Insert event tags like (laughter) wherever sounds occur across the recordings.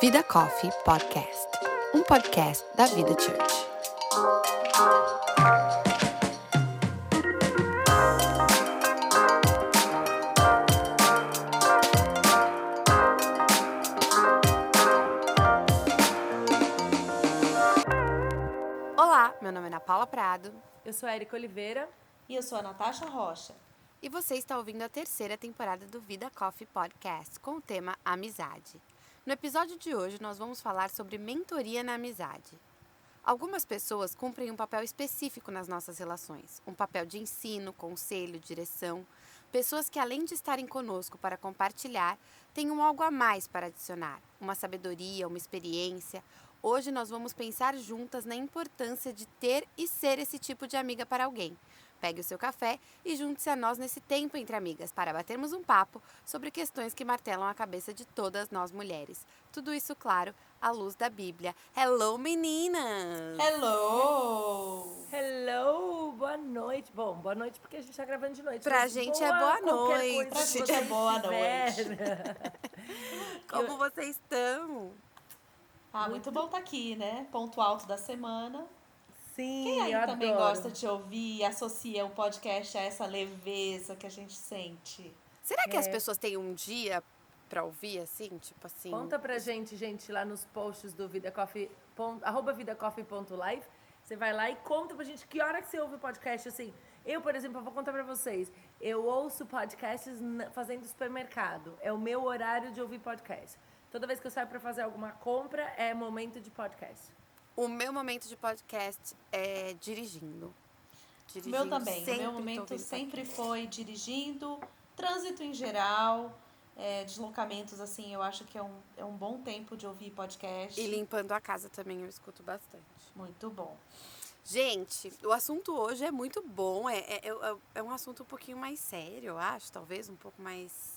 Vida Coffee Podcast, um podcast da Vida Church. Olá, meu nome é Ana Paula Prado Eu sou a Erika Oliveira. E eu sou a Natasha Rocha. E você está ouvindo a terceira temporada do Vida Coffee Podcast com o tema Amizade. No episódio de hoje, nós vamos falar sobre mentoria na amizade. Algumas pessoas cumprem um papel específico nas nossas relações, um papel de ensino, conselho, direção. Pessoas que, além de estarem conosco para compartilhar, têm um algo a mais para adicionar, uma sabedoria, uma experiência. Hoje nós vamos pensar juntas na importância de ter e ser esse tipo de amiga para alguém. Pegue o seu café e junte-se a nós nesse tempo entre amigas para batermos um papo sobre questões que martelam a cabeça de todas nós mulheres. Tudo isso, claro, à luz da Bíblia. Hello, meninas! Hello! Hello, boa noite. Bom, boa noite porque a gente tá gravando de noite. Pra mas gente é boa noite. Pra gente você é boa tiver. (laughs) Como vocês estão? Ah, muito bom estar aqui, né? Ponto alto da semana. Sim, Quem aí eu também adoro. gosta de ouvir e associa o podcast a essa leveza que a gente sente? Será que as É. pessoas têm um dia pra ouvir assim? Tipo assim. Conta pra gente, gente, lá nos posts do Vida Coffee, ponto, arroba vidacoffee.live. Você vai lá e conta pra gente que hora que você ouve o podcast. Assim, eu, por exemplo, eu vou contar pra vocês. Eu ouço podcasts fazendo supermercado. É o meu horário de ouvir podcast. Toda vez que eu saio pra fazer alguma compra, é momento de podcast. O meu momento de podcast é dirigindo. O Dirigindo, meu também. O sempre meu momento sempre foi dirigindo, trânsito em geral, é, deslocamentos, assim, eu acho que é um, é um bom tempo de ouvir podcast. E limpando a casa também eu escuto bastante. Muito bom. Gente, o assunto hoje é muito bom. É, é, é, é um assunto um pouquinho mais sério, eu acho. Talvez um pouco mais.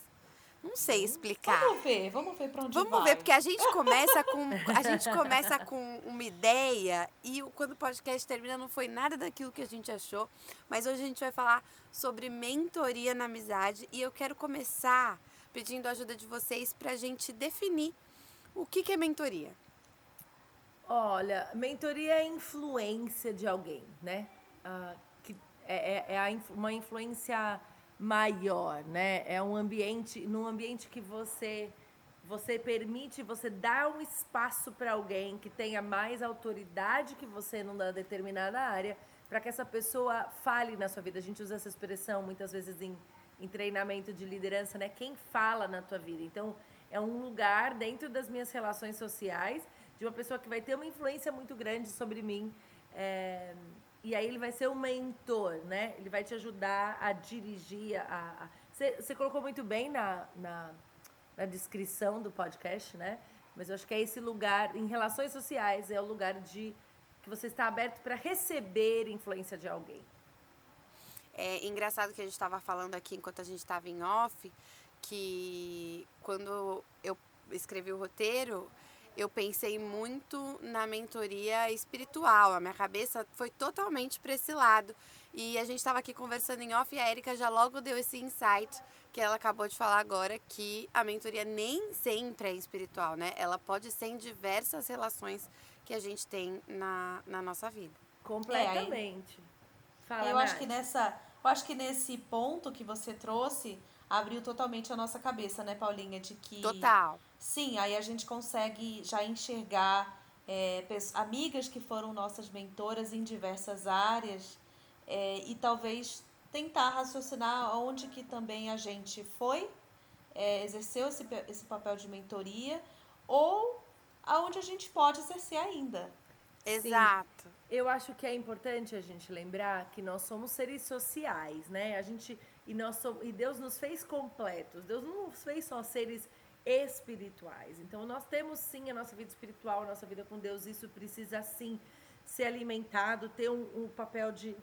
Não sei explicar. Vamos ver, vamos ver pra onde Vamos vai. ver, porque a gente começa com (laughs) a gente começa com uma ideia e quando o podcast termina não foi nada daquilo que a gente achou. Mas hoje a gente vai falar sobre mentoria na amizade e eu quero começar pedindo a ajuda de vocês para a gente definir o que, que é mentoria. Olha, mentoria é influência de alguém, né? Ah, que é é- é uma influência maior, né? É um ambiente, num ambiente que você você permite, você dá um espaço para alguém que tenha mais autoridade que você numa determinada área, para que essa pessoa fale na sua vida. A gente usa essa expressão muitas vezes em, em treinamento de liderança, né? Quem fala na tua vida. Então, é um lugar dentro das minhas relações sociais de uma pessoa que vai ter uma influência muito grande sobre mim. é, e aí ele vai ser um mentor, né? Ele vai te ajudar a dirigir a. Você colocou muito bem na, na, na descrição do podcast, né? Mas eu acho que é esse lugar, em relações sociais, é o lugar de que você está aberto para receber influência de alguém. É engraçado que a gente estava falando aqui enquanto a gente estava em off, que quando eu escrevi o roteiro, eu pensei muito na mentoria espiritual. A minha cabeça foi totalmente para esse lado. E a gente estava aqui conversando em off e a Erika já logo deu esse insight que ela acabou de falar agora, que a mentoria nem sempre é espiritual, né? Ela pode ser em diversas relações que a gente tem na, na nossa vida. Completamente. Fala, eu acho Nath. que nessa, eu acho que nesse ponto que você trouxe abriu totalmente a nossa cabeça, né, Paulinha, de que Total. Sim, aí a gente consegue já enxergar é, pes- amigas que foram nossas mentoras em diversas áreas é, e talvez tentar raciocinar onde que também a gente foi, é, exerceu esse, esse papel de mentoria ou aonde a gente pode exercer ainda. Exato. Eu acho que é importante a gente lembrar que nós somos seres sociais, né? A gente e nós somos, e Deus nos fez completos. Deus não nos fez só seres espirituais. Então nós temos sim a nossa vida espiritual, a nossa vida com Deus. Isso precisa sim ser alimentado, ter um, um papel de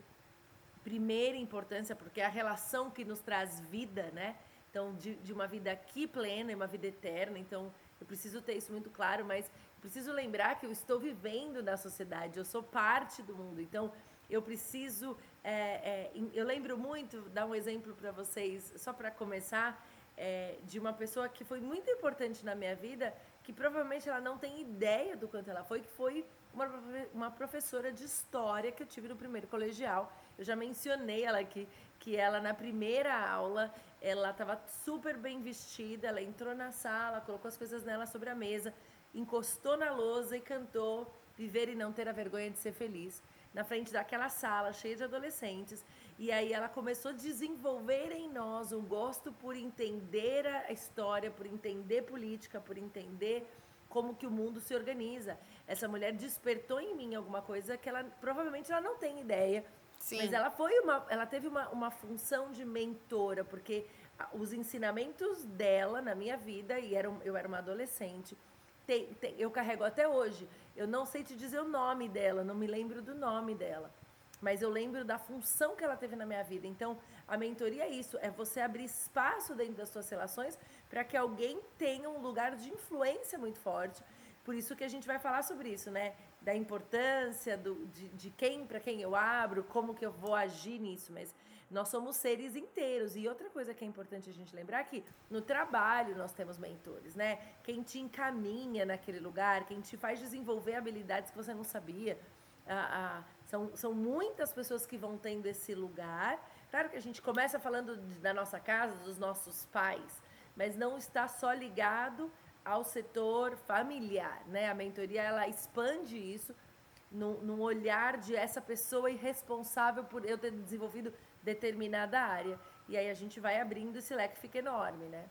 primeira importância, porque é a relação que nos traz vida, né? Então, de, de uma vida aqui plena e uma vida eterna. Então, eu preciso ter isso muito claro, mas preciso lembrar que eu estou vivendo na sociedade, eu sou parte do mundo. Então, eu preciso. é, é, eu lembro muito, dar um exemplo para vocês, só para começar. É, de uma pessoa que foi muito importante na minha vida, que provavelmente ela não tem ideia do quanto ela foi, que foi uma, uma professora de história que eu tive no primeiro colegial. Eu já mencionei ela aqui, que ela na primeira aula, ela estava super bem vestida, ela entrou na sala, colocou as coisas nela sobre a mesa, encostou na lousa e cantou Viver e não ter a vergonha de ser feliz, na frente daquela sala cheia de adolescentes. E aí ela começou a desenvolver em nós um gosto por entender a história, por entender política, por entender como que o mundo se organiza. Essa mulher despertou em mim alguma coisa que ela provavelmente ela não tem ideia, Sim. mas ela foi uma, ela teve uma, uma função de mentora, porque os ensinamentos dela na minha vida e era, eu era uma adolescente, tem, tem, eu carrego até hoje. Eu não sei te dizer o nome dela, não me lembro do nome dela mas eu lembro da função que ela teve na minha vida. Então, a mentoria é isso, é você abrir espaço dentro das suas relações para que alguém tenha um lugar de influência muito forte. Por isso que a gente vai falar sobre isso, né? Da importância do, de, de quem para quem eu abro, como que eu vou agir nisso, mas nós somos seres inteiros. E outra coisa que é importante a gente lembrar é que no trabalho nós temos mentores, né? Quem te encaminha naquele lugar, quem te faz desenvolver habilidades que você não sabia. São, são muitas pessoas que vão tendo esse lugar. Claro que a gente começa falando da nossa casa, dos nossos pais, mas não está só ligado ao setor familiar, né? A mentoria ela expande isso num, num olhar de essa pessoa irresponsável por eu ter desenvolvido determinada área. E aí a gente vai abrindo esse leque fica enorme, né?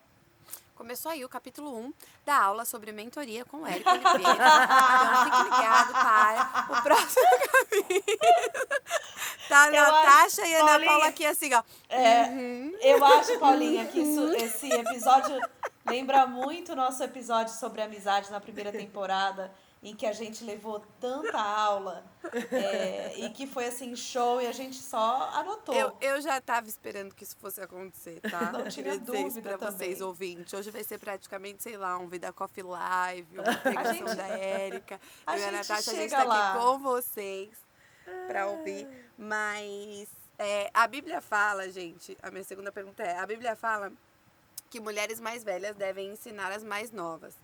Começou aí o capítulo 1 da aula sobre mentoria com o Érico Oliveira. então fique ligado para o próximo (laughs) capítulo. Tá a Natasha e a Ana Paula aqui assim, ó. É, uhum. Eu acho, Paulinha, que isso, esse episódio lembra muito o nosso episódio sobre amizade na primeira temporada em que a gente levou tanta aula é, e que foi assim show e a gente só anotou. Eu, eu já estava esperando que isso fosse acontecer, tá? Não tinha dúvida para vocês ouvintes. Hoje vai ser praticamente, sei lá, um Vida Coffee Live, uma pregação gente, da Érica. (laughs) A eu e a Natasha, a gente está aqui com vocês para ouvir. Mas é, a Bíblia fala, gente, a minha segunda pergunta é, a Bíblia fala que mulheres mais velhas devem ensinar as mais novas.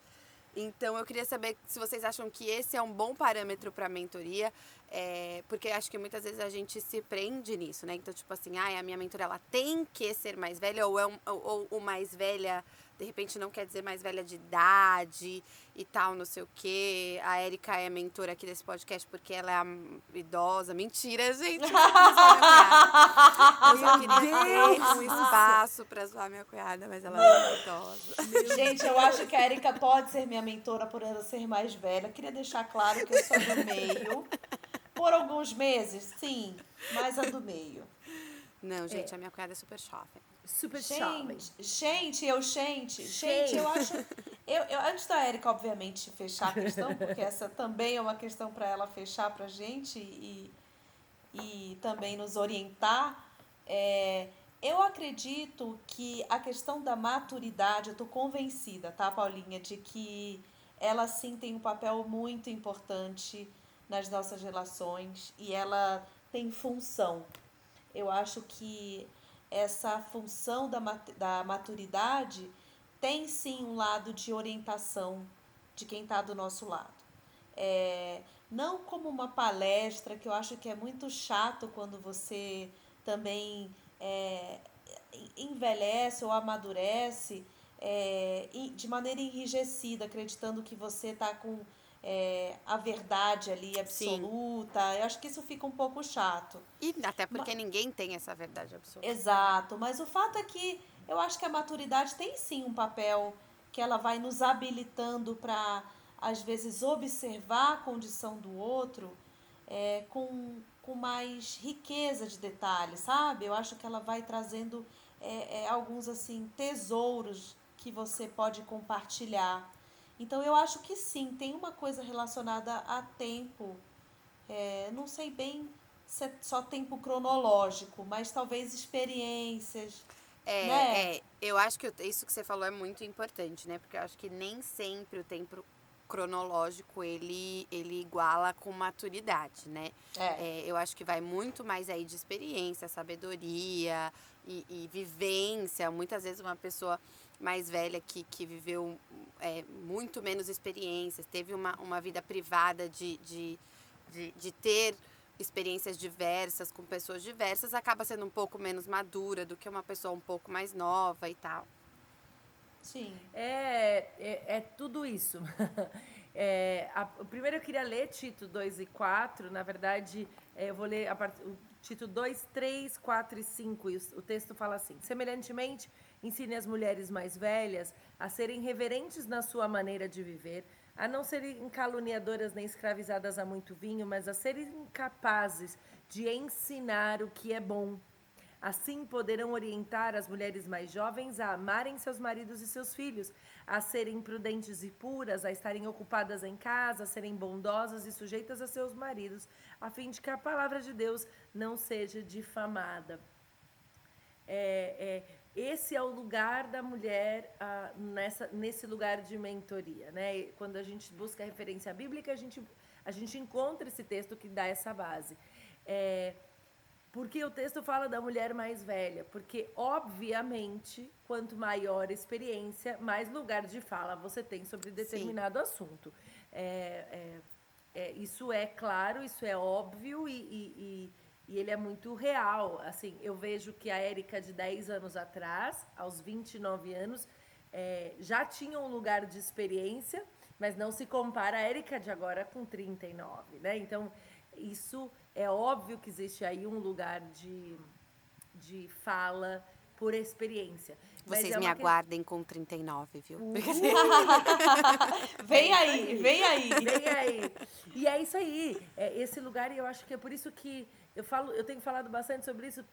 Então eu queria saber se vocês acham que esse é um bom parâmetro para mentoria, é, porque acho que muitas vezes a gente se prende nisso, né? Então, tipo assim, ah, a minha mentora ela tem que ser mais velha, ou, é um, ou, ou mais velha de repente não quer dizer mais velha de idade e tal, não sei o quê. A Érica é mentora aqui desse podcast porque ela é idosa. Mentira, gente. Eu só queria ter um espaço pra zoar minha cunhada, mas ela é idosa. Gente, eu acho que a Érica pode ser minha mentora por ela ser mais velha. Queria deixar claro que eu sou do meio. Por alguns meses, sim, mas a do meio. Não, gente, é. a minha cunhada é super jovem. Super gente, gente, eu, gente, gente, eu acho. (laughs) Eu, eu, antes da Érica, obviamente, fechar a questão, porque essa também é uma questão para ela fechar para a gente e, e também nos orientar, é, eu acredito que a questão da maturidade, eu estou convencida, tá, Paulinha, de que ela sim tem um papel muito importante nas nossas relações e ela tem função. Eu acho que essa função da, da maturidade tem sim um lado de orientação de quem está do nosso lado. É, não como uma palestra, que eu acho que é muito chato quando você também é, envelhece ou amadurece é, de maneira enrijecida, acreditando que você está com é, a verdade ali absoluta. Sim. Eu acho que isso fica um pouco chato. E até porque mas, ninguém tem essa verdade absoluta. Exato, mas o fato é que eu acho que a maturidade tem sim um papel que ela vai nos habilitando para, às vezes, observar a condição do outro é, com, com mais riqueza de detalhes, sabe? Eu acho que ela vai trazendo é, é, alguns assim tesouros que você pode compartilhar então eu acho que sim, tem uma coisa relacionada a tempo. É, não sei bem se é só tempo cronológico, mas talvez experiências. É, né? é, eu acho que isso que você falou é muito importante, né? Porque eu acho que nem sempre o tempo cronológico ele, ele iguala com maturidade, né? É. é eu acho que vai muito mais aí de experiência, sabedoria e, e vivência. Muitas vezes uma pessoa mais velha que, que viveu é, muito menos experiências, teve uma, uma vida privada de, de, de, de ter experiências diversas com pessoas diversas, acaba sendo um pouco menos madura do que uma pessoa um pouco mais nova e tal. Sim. É, é, é tudo isso. (laughs) É, a, primeiro eu queria ler Tito 2 e 4. Na verdade, é, eu vou ler a part, o Tito 2, 3, 4 e 5. E o, o texto fala assim: Semelhantemente, ensine as mulheres mais velhas a serem reverentes na sua maneira de viver, a não serem caluniadoras nem escravizadas a muito vinho, mas a serem capazes de ensinar o que é bom Assim poderão orientar as mulheres mais jovens a amarem seus maridos e seus filhos, a serem prudentes e puras, a estarem ocupadas em casa, a serem bondosas e sujeitas a seus maridos, a fim de que a palavra de Deus não seja difamada. É, é, esse é o lugar da mulher ah, nessa, nesse lugar de mentoria. Né? Quando a gente busca referência bíblica, a gente, a gente encontra esse texto que dá essa base. É, porque o texto fala da mulher mais velha? Porque, obviamente, quanto maior a experiência, mais lugar de fala você tem sobre determinado Sim. assunto. É, é, é, isso é claro, isso é óbvio e, e, e, e, ele é muito real. Assim, eu vejo que a Érica de 10 anos atrás, aos 29 anos, é, já tinha um lugar de experiência, mas não se compara a Érica de agora com 39, né? Então, isso é óbvio que existe aí um lugar de, de fala por experiência. Vocês é me aguardem com 39, viu? (laughs) vem aí, vem aí. Vem aí. E é isso aí. É esse lugar, e eu acho que é por isso que eu falo, eu tenho falado bastante sobre isso,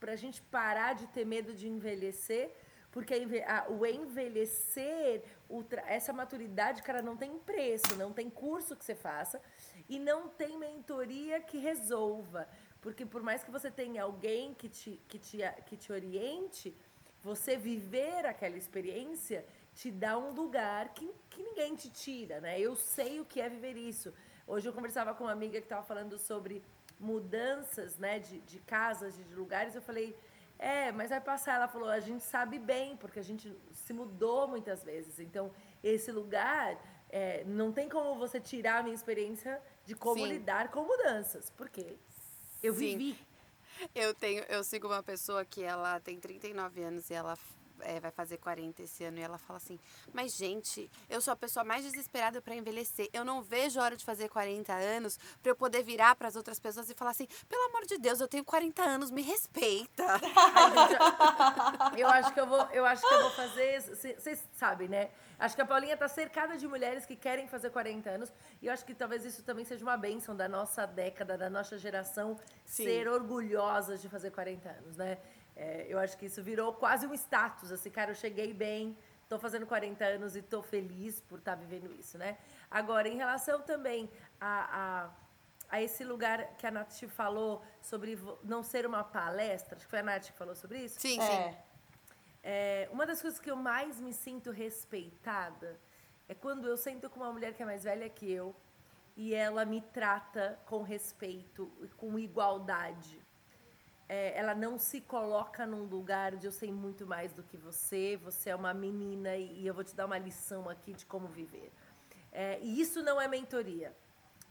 para a gente parar de ter medo de envelhecer, porque a, o envelhecer, o, essa maturidade, cara, não tem preço, não tem curso que você faça. E não tem mentoria que resolva. Porque por mais que você tenha alguém que te, que te, que te oriente, você viver aquela experiência te dá um lugar que, que ninguém te tira, né? Eu sei o que é viver isso. Hoje eu conversava com uma amiga que estava falando sobre mudanças, né, de, de casas, de lugares. Eu falei, é, mas vai passar. Ela falou, a gente sabe bem, porque a gente se mudou muitas vezes. Então, esse lugar, é, não tem como você tirar a minha experiência de como Sim. lidar com mudanças, porque eu Sim. vivi. Eu tenho, eu sigo uma pessoa que ela tem 39 anos e ela é, vai fazer 40 esse ano e ela fala assim: Mas, gente, eu sou a pessoa mais desesperada para envelhecer. Eu não vejo a hora de fazer 40 anos para eu poder virar para as outras pessoas e falar assim: Pelo amor de Deus, eu tenho 40 anos, me respeita. (laughs) eu acho que eu vou, eu acho que eu vou fazer. Vocês sabem, né? Acho que a Paulinha está cercada de mulheres que querem fazer 40 anos. E eu acho que talvez isso também seja uma bênção da nossa década, da nossa geração, Sim. ser orgulhosas de fazer 40 anos, né? É, eu acho que isso virou quase um status, assim, cara, eu cheguei bem, estou fazendo 40 anos e estou feliz por estar tá vivendo isso, né? Agora, em relação também a, a, a, esse lugar que a Nath falou sobre não ser uma palestra, acho que foi a Nath que falou sobre isso? Sim, é. sim. É, uma das coisas que eu mais me sinto respeitada é quando eu sento com uma mulher que é mais velha que eu e ela me trata com respeito, com igualdade é, ela não se coloca num lugar de eu sei muito mais do que você, você é uma menina e, eu vou te dar uma lição aqui de como viver. É, e isso não é mentoria.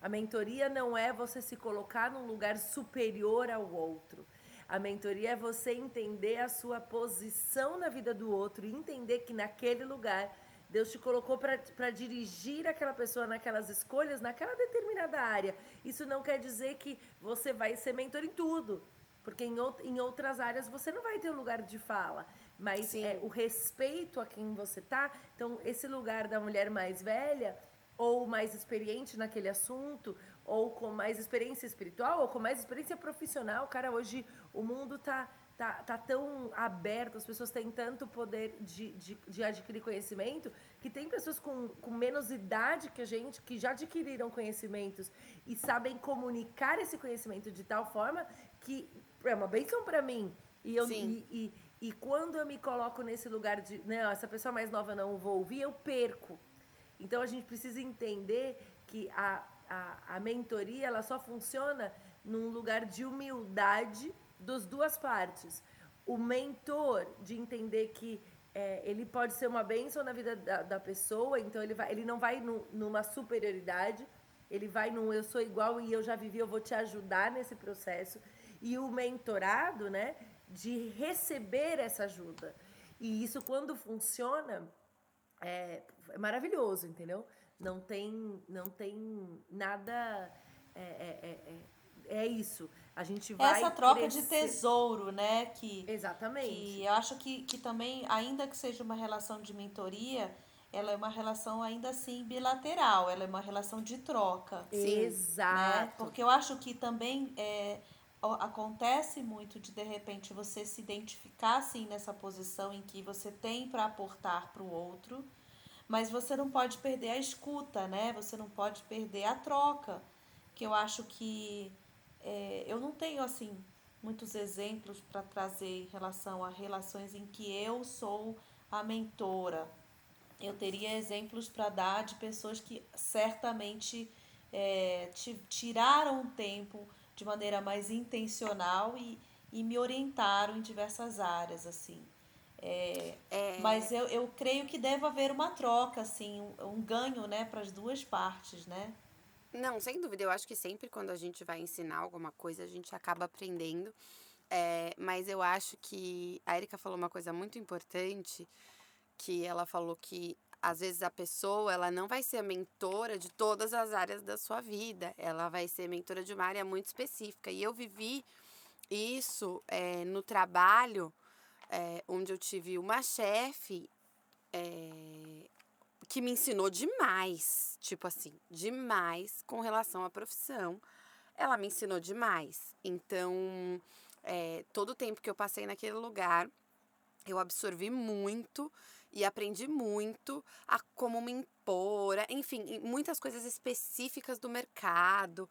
A mentoria não é você se colocar num lugar superior ao outro. A mentoria é você entender a sua posição na vida do outro e entender que naquele lugar Deus te colocou para dirigir aquela pessoa naquelas escolhas, naquela determinada área. Isso não quer dizer que você vai ser mentor em tudo. Porque em, em outras áreas você não vai ter um lugar de fala. Mas é, o respeito a quem você tá. Então, esse lugar da mulher mais velha, ou mais experiente naquele assunto, ou com mais experiência espiritual, ou com mais experiência profissional. Cara, hoje o mundo tá tá, tá tão aberto, as pessoas têm tanto poder de, de, de, adquirir conhecimento, que tem pessoas com, com menos idade que a gente, que já adquiriram conhecimentos e sabem comunicar esse conhecimento de tal forma que é uma benção para mim. E, eu, e, e, e, quando eu me coloco nesse lugar de, não, essa pessoa mais nova não vou ouvir, eu perco. Então a gente precisa entender que a, a, a mentoria ela só funciona num lugar de humildade das duas partes. O mentor de entender que é, ele pode ser uma bênção na vida da, da pessoa, então ele, vai, ele não vai no, numa superioridade, ele vai num eu sou igual e eu já vivi, eu vou te ajudar nesse processo. E o mentorado, né, de receber essa ajuda. E isso, quando funciona, é, é maravilhoso, entendeu? Não tem, não tem nada. É, é, é, é, é isso. A gente vai. Essa troca crescer. de tesouro, né? Que, Exatamente. Que eu acho que, que também, ainda que seja uma relação de mentoria, ela é uma relação ainda assim bilateral, ela é uma relação de troca. Sim, Exato. Né? Porque eu acho que também é, acontece muito de de repente você se identificar assim nessa posição em que você tem para aportar para o outro, mas você não pode perder a escuta, né? Você não pode perder a troca, que eu acho que é, eu não tenho assim muitos exemplos para trazer em relação a relações em que eu sou a mentora. Eu teria exemplos para dar de pessoas que certamente é, tiraram tempo de maneira mais intencional e, e me orientaram em diversas áreas, assim. É, é... Mas eu, eu creio que deve haver uma troca, assim, um, um ganho, né, para as duas partes, né? Não, sem dúvida. Eu acho que sempre quando a gente vai ensinar alguma coisa, a gente acaba aprendendo. É, mas eu acho que a Erika falou uma coisa muito importante, que ela falou que às vezes a pessoa ela não vai ser a mentora de todas as áreas da sua vida, ela vai ser mentora de uma área muito específica. E eu vivi isso é, no trabalho, é, onde eu tive uma chefe é, que me ensinou demais, tipo assim, demais com relação à profissão. Ela me ensinou demais. Então, todo o tempo que eu passei naquele lugar, eu absorvi muito e aprendi muito a como me impor, enfim, muitas coisas específicas do mercado.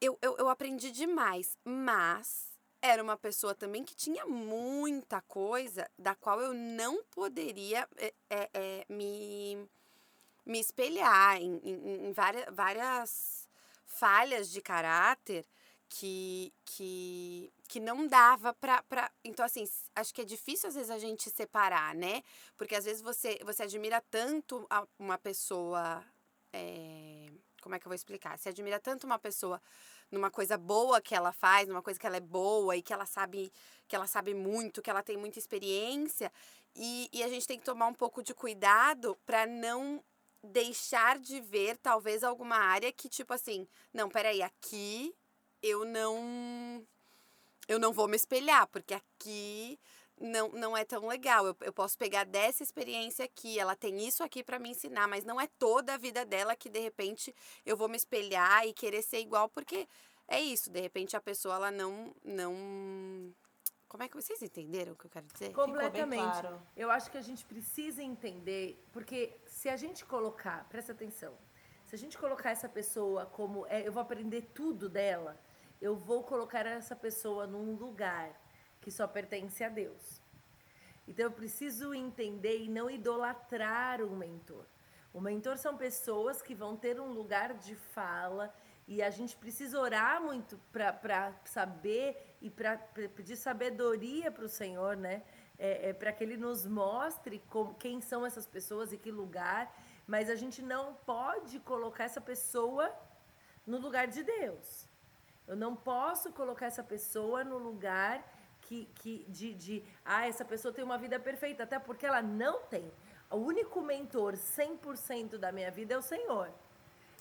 Eu, eu, eu aprendi demais, mas era uma pessoa também que tinha muita coisa da qual eu não poderia é, é, me, me espelhar em, em, em várias, várias falhas de caráter que, que, que não dava pra, pra. Então, assim, acho que é difícil às vezes a gente separar, né? Porque às vezes você, você admira tanto uma pessoa. É, como é que eu vou explicar? Você admira tanto uma pessoa numa coisa boa que ela faz, numa coisa que ela é boa e que ela sabe, que ela sabe muito, que ela tem muita experiência. E, e a gente tem que tomar um pouco de cuidado para não deixar de ver talvez alguma área que, tipo assim, não, peraí, aqui eu não eu não vou me espelhar, porque aqui não, não é tão legal. Eu, eu posso pegar dessa experiência aqui, ela tem isso aqui para me ensinar, mas não é toda a vida dela que de repente eu vou me espelhar e querer ser igual, porque é isso, de repente a pessoa ela não não como é que vocês entenderam o que eu quero dizer? Completamente. Claro. Eu acho que a gente precisa entender, porque se a gente colocar, presta atenção, se a gente colocar essa pessoa como é, eu vou aprender tudo dela, eu vou colocar essa pessoa num lugar que só pertence a Deus. Então eu preciso entender e não idolatrar o mentor. O mentor são pessoas que vão ter um lugar de fala e a gente precisa orar muito para saber e para pedir sabedoria para o Senhor, né? É, é para que Ele nos mostre como, quem são essas pessoas e que lugar. Mas a gente não pode colocar essa pessoa no lugar de Deus. Eu não posso colocar essa pessoa no lugar que, que de, de, ah, essa pessoa tem uma vida perfeita, até porque ela não tem. O único mentor 100% da minha vida é o Senhor.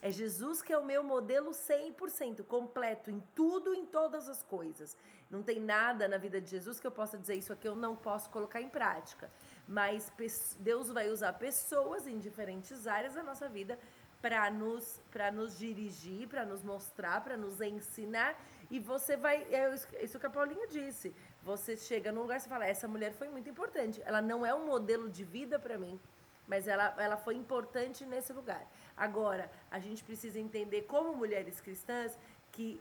É Jesus que é o meu modelo 100%, completo em tudo, em todas as coisas. Não tem nada na vida de Jesus que eu possa dizer isso aqui eu não posso colocar em prática. Mas Deus vai usar pessoas em diferentes áreas da nossa vida para nos, nos dirigir, para nos mostrar, para nos ensinar. E você vai. É isso que a Paulinha disse. Você chega num lugar e fala: essa mulher foi muito importante. Ela não é um modelo de vida para mim, mas ela, ela foi importante nesse lugar. Agora, a gente precisa entender, como mulheres cristãs, que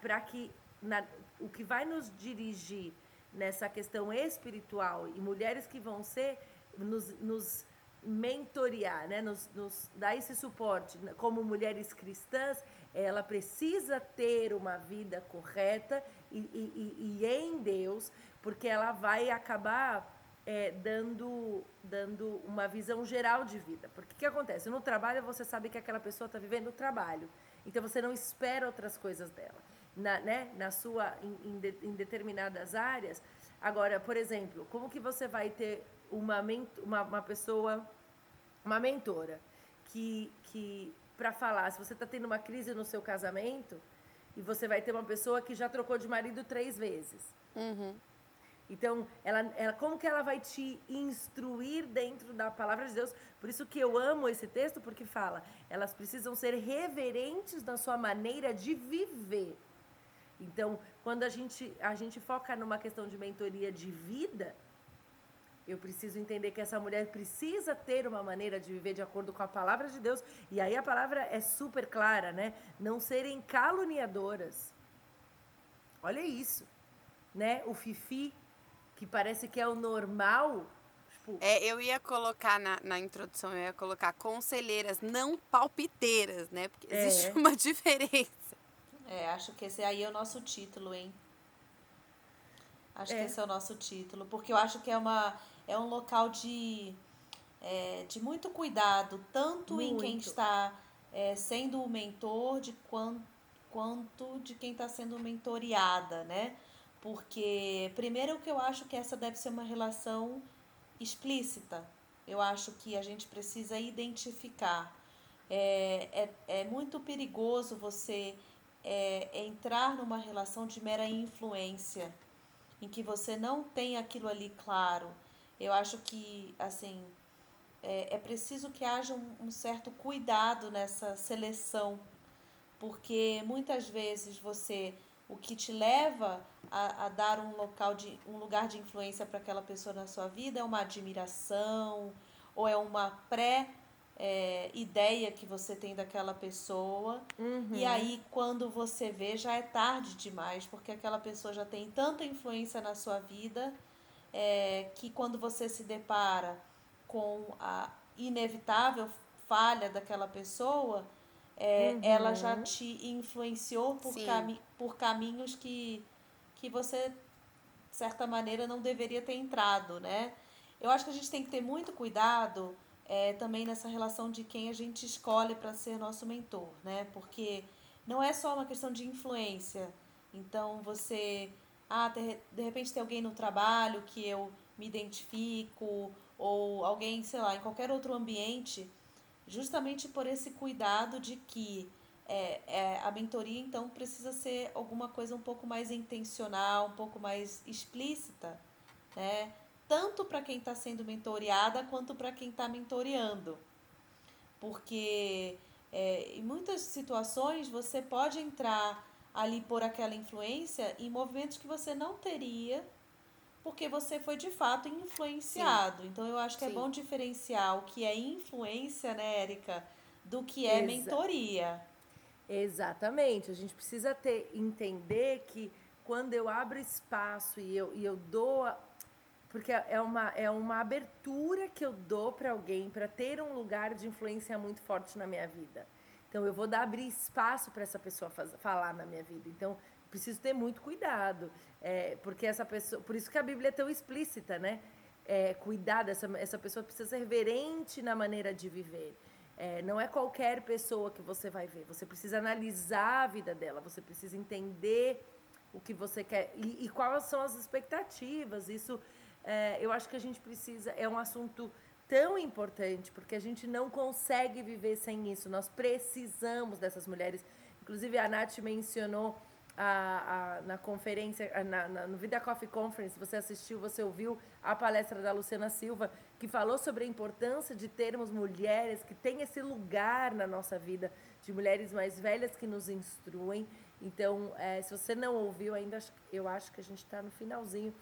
para que na, o que vai nos dirigir nessa questão espiritual e mulheres que vão ser nos, nos mentorear, né, nos, nos dar esse suporte como mulheres cristãs, ela precisa ter uma vida correta e, e, e em Deus, porque ela vai acabar é, dando, dando uma visão geral de vida. Porque o que acontece? No trabalho, você sabe que aquela pessoa está vivendo o trabalho. Então, você não espera outras coisas dela. Na, né, na sua, em, em, de, em determinadas áreas. Agora, por exemplo, como que você vai ter uma, uma, uma pessoa, uma mentora, que, que para falar, se você está tendo uma crise no seu casamento, e você vai ter uma pessoa que já trocou de marido três vezes. Uhum. Então, ela, ela, como que ela vai te instruir dentro da palavra de Deus? Por isso que eu amo esse texto, porque fala, elas precisam ser reverentes na sua maneira de viver. Então, quando a gente, a gente foca numa questão de mentoria de vida, eu preciso entender que essa mulher precisa ter uma maneira de viver de acordo com a palavra de Deus. E aí a palavra é super clara, né? Não serem caluniadoras. Olha isso, né? O fifi que parece que é o normal. Tipo... É, eu ia colocar na, na introdução, eu ia colocar conselheiras não palpiteiras, né? Porque é. existe uma (laughs) diferença. É, acho que esse aí é o nosso título, hein? Acho é. que esse é o nosso título, porque eu acho que é, uma, é um local de, é, de muito cuidado, tanto muito. em quem está é, sendo o mentor, de quanto, quanto de quem está sendo mentoriada, né? Porque, primeiro, que eu acho que essa deve ser uma relação explícita. Eu acho que a gente precisa identificar. É, é, é muito perigoso você é, entrar numa relação de mera influência, em que você não tem aquilo ali claro. Eu acho que, assim, é, é preciso que haja um, um certo cuidado nessa seleção, porque muitas vezes você o que te leva a, a dar um local de um lugar de influência para aquela pessoa na sua vida é uma admiração ou é uma pré é, ideia que você tem daquela pessoa uhum. e aí quando você vê já é tarde demais porque aquela pessoa já tem tanta influência na sua vida é, que quando você se depara com a inevitável falha daquela pessoa é, uhum. ela já te influenciou por, cami por caminhos que, que você, de certa maneira, não deveria ter entrado, né? Eu acho que a gente tem que ter muito cuidado é, também nessa relação de quem a gente escolhe para ser nosso mentor, né? Porque não é só uma questão de influência. Então, você... Ah, de, repente tem alguém no trabalho que eu me identifico, ou alguém, sei lá, em qualquer outro ambiente justamente por esse cuidado de que é, é, a mentoria então precisa ser alguma coisa um pouco mais intencional, um pouco mais explícita, né? Tanto para quem está sendo mentoreada quanto para quem está mentoreando. Porque é, em muitas situações você pode entrar ali por aquela influência em movimentos que você não teria porque você foi de fato influenciado. Sim. Então eu acho que é Sim. é bom diferenciar o que é influência, né, Érica, do que é Exa mentoria. Exatamente. A gente precisa ter entender que quando eu abro espaço e eu, e eu dou porque é uma, é uma abertura que eu dou para alguém para ter um lugar de influência muito forte na minha vida. Então eu vou dar abrir espaço para essa pessoa faz, falar na minha vida. Então preciso ter muito cuidado, é, porque essa pessoa, por isso que a Bíblia é tão explícita, né? É, cuidado, essa, essa pessoa precisa ser reverente na maneira de viver. É, não é qualquer pessoa que você vai ver. Você precisa analisar a vida dela, você precisa entender o que você quer e, e quais são as expectativas. Isso, é, eu acho que a gente precisa. É um assunto tão importante porque a gente não consegue viver sem isso. Nós precisamos dessas mulheres. Inclusive a Nath mencionou a, a, na conferência, na, na, no Vida Coffee Conference, você assistiu, você ouviu a palestra da Luciana Silva, que falou sobre a importância de termos mulheres que têm esse lugar na nossa vida, de mulheres mais velhas que nos instruem. Então, é, se você não ouviu ainda, eu acho que a gente está no finalzinho,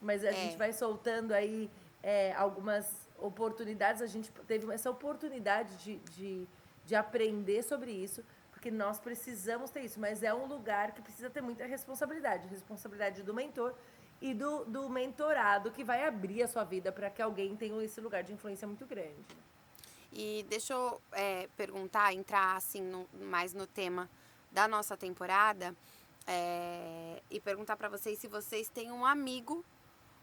mas a é. gente vai soltando aí é, algumas oportunidades. A gente teve essa oportunidade de, de, de aprender sobre isso porque nós precisamos ter isso, mas é um lugar que precisa ter muita responsabilidade responsabilidade do mentor e do, do mentorado que vai abrir a sua vida para que alguém tenha esse lugar de influência muito grande. E deixa eu é, perguntar, entrar assim no, mais no tema da nossa temporada é, e perguntar para vocês se vocês têm um amigo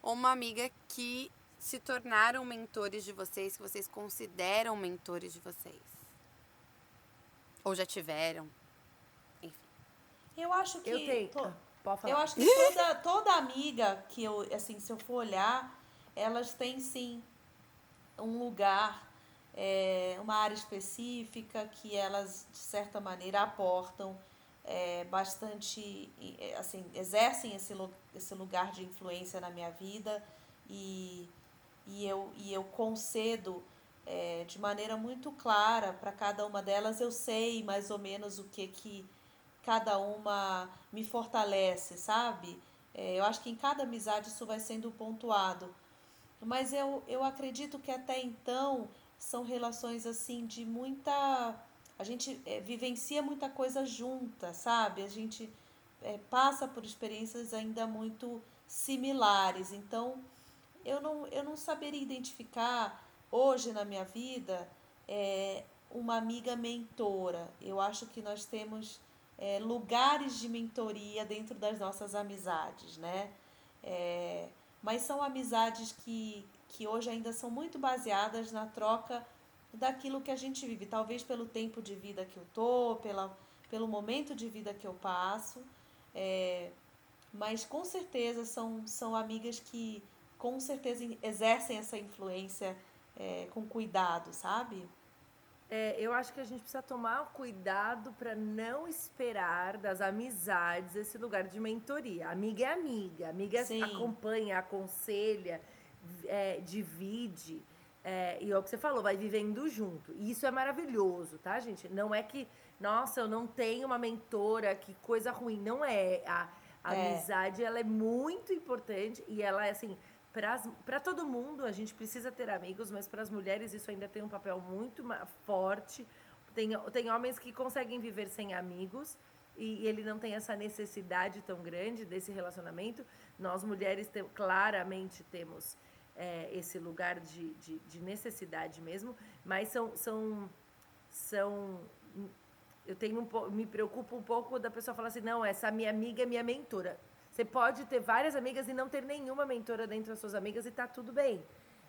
ou uma amiga que se tornaram mentores de vocês, que vocês consideram mentores de vocês? Ou já tiveram? Enfim. Eu acho que. Eu tenho. to- Pode falar. Eu acho que toda, toda amiga que eu, assim, se eu for olhar, elas têm sim um lugar, é, uma área específica que elas, de certa maneira, aportam é, bastante, é, assim, exercem esse, esse lugar de influência na minha vida e, e, eu, e eu concedo é, de maneira muito clara para cada uma delas, eu sei mais ou menos o que que cada uma me fortalece, sabe? É, eu acho que em cada amizade isso vai sendo pontuado. Mas eu, eu acredito que até então são relações assim de muita. A gente é, vivencia muita coisa junta, sabe? A gente é, passa por experiências ainda muito similares. Então, eu não, eu não saberia identificar hoje na minha vida é, uma amiga mentora. Eu acho que nós temos é, lugares de mentoria dentro das nossas amizades, né? É, mas são amizades que, que hoje ainda são muito baseadas na troca daquilo que a gente vive, talvez pelo tempo de vida que eu tô, pela, pelo momento de vida que eu passo, é, mas com certeza são, são amigas que com certeza exercem essa influência é, com cuidado, sabe? É, eu acho que a gente precisa tomar cuidado para não esperar das amizades esse lugar de mentoria. Amiga é amiga, amiga Sim. acompanha, aconselha, é, divide. é, e é o que você falou, vai vivendo junto. E isso é maravilhoso, tá, gente? Não é que, nossa, eu não tenho uma mentora, que coisa ruim. Não é. A, a É. amizade, ela é muito importante e ela é assim. Para todo mundo, a gente precisa ter amigos, mas para as mulheres isso ainda tem um papel muito forte. Tem, tem homens que conseguem viver sem amigos e ele não tem essa necessidade tão grande desse relacionamento. Nós, mulheres, tem- claramente temos é, esse lugar de, de, de necessidade mesmo, mas são. são, são eu tenho um me preocupo um pouco da pessoa falar assim, não, essa minha amiga é minha mentora. Você pode ter várias amigas e não ter nenhuma mentora dentro das suas amigas e tá tudo bem.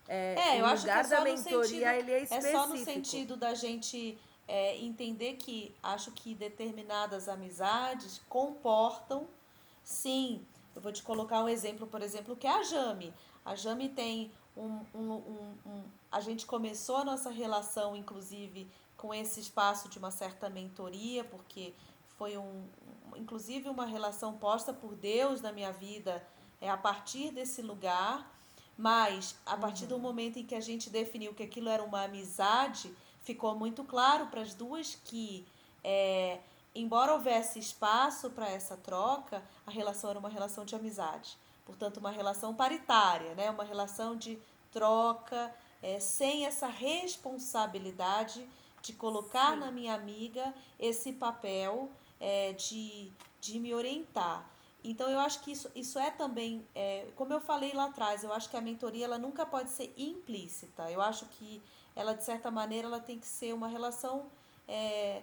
É, É, eu acho que é só da no mentoria sentido, ele é é específico. só no sentido da gente é, entender que acho que determinadas amizades comportam, sim. Eu vou te colocar um exemplo, por exemplo, que é a Jame. A Jame tem um, um, um, um- A gente começou a nossa relação, inclusive, com esse espaço de uma certa mentoria, porque foi um, inclusive uma relação posta por Deus na minha vida é a partir desse lugar. Mas a partir do momento em que a gente definiu que aquilo era uma amizade, ficou muito claro para as duas que, é, embora houvesse espaço para essa troca, a relação era uma relação de amizade. Portanto, uma relação paritária, né? uma relação de troca, é, sem essa responsabilidade de colocar Sim. na minha amiga esse papel é, de, de me orientar. Então, eu acho que isso, isso é também, é, como eu falei lá atrás, eu acho que a mentoria ela nunca pode ser implícita. Eu acho que ela, de certa maneira, ela tem que ser uma relação é,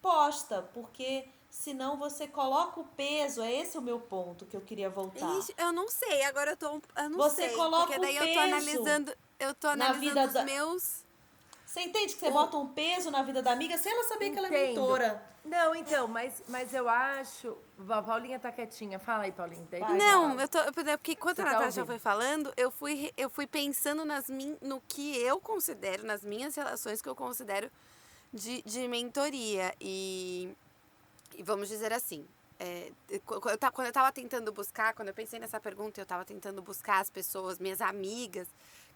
posta, porque senão você coloca o peso, é esse o meu ponto que eu queria voltar. Ixi, eu não sei, agora eu tô. Eu não Você sei. coloca porque o daí eu tô peso analisando. Eu tô na analisando vida os da- meus. Você entende que você O- bota um peso na vida da amiga sem ela saber que ela é Entendo. mentora? Não, então, mas, mas eu acho. A Paulinha tá quietinha. Fala aí, Paulinha. Daí Vai, Não, eu tô. eu- Porque enquanto Você a tá Natasha ouvindo? foi falando, eu fui, eu fui pensando nas min, no que eu considero, nas minhas relações que eu considero de, de mentoria. E, e vamos dizer assim. é, quando eu tava tentando buscar, quando eu pensei nessa pergunta, eu tava tentando buscar as pessoas, minhas amigas,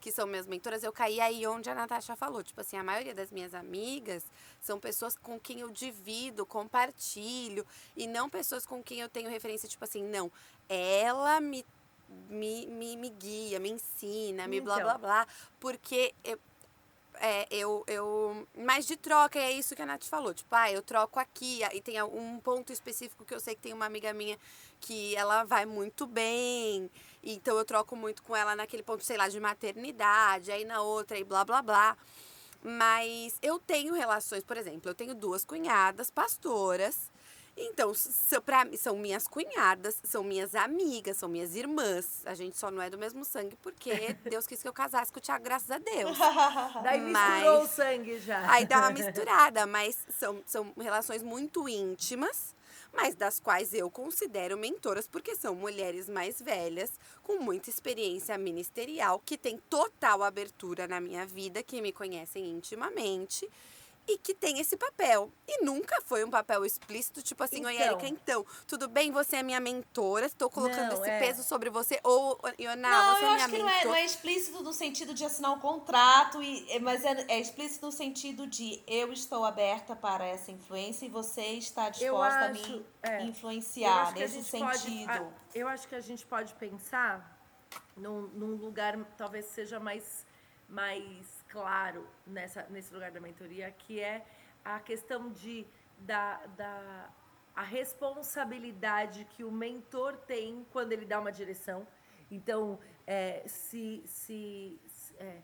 que são minhas mentoras, eu caí aí onde a Natasha falou. Tipo assim, a maioria das minhas amigas são pessoas com quem eu divido, compartilho, e não pessoas com quem eu tenho referência, tipo assim, não, ela me, me, me, me guia, me ensina, me blá Então. blá blá, porque eu, é, eu, eu. Mas de troca, é isso que a Nath falou. Tipo, ah, eu troco aqui. E tem um ponto específico que eu sei que tem uma amiga minha que ela vai muito bem. Então eu troco muito com ela naquele ponto, sei lá, de maternidade. Aí na outra, e blá blá blá. Mas eu tenho relações, por exemplo, eu tenho duas cunhadas pastoras. Então, pra, mim, são minhas cunhadas, são minhas amigas, são minhas irmãs. A gente só não é do mesmo sangue porque (laughs) Deus quis que eu casasse com o Thiago, graças a Deus. (laughs) Daí Mas- misturou o sangue já. Aí dá uma (laughs) misturada, mas são, são relações muito íntimas, mas das quais eu considero mentoras, porque são mulheres mais velhas, com muita experiência ministerial, que têm total abertura na minha vida, que me conhecem intimamente. E que tem esse papel. E nunca foi um papel explícito, tipo assim, oi, Então. Erika, então, tudo bem, você é minha mentora, estou colocando Não, esse é. peso sobre você. Ou, Ioná, Não, você eu é acho minha que não é, não é explícito no sentido de assinar um contrato, e, é- mas é, é explícito no sentido de eu estou aberta para essa influência e você está disposta a acho, me é. Influenciar a nesse gente pode- sentido. a- eu acho que a gente pode pensar num, num lugar talvez seja mais, mais claro nessa, nesse lugar da mentoria, que é a questão de da, da a responsabilidade que o mentor tem quando ele dá uma direção. Então, é, se, se, se- é,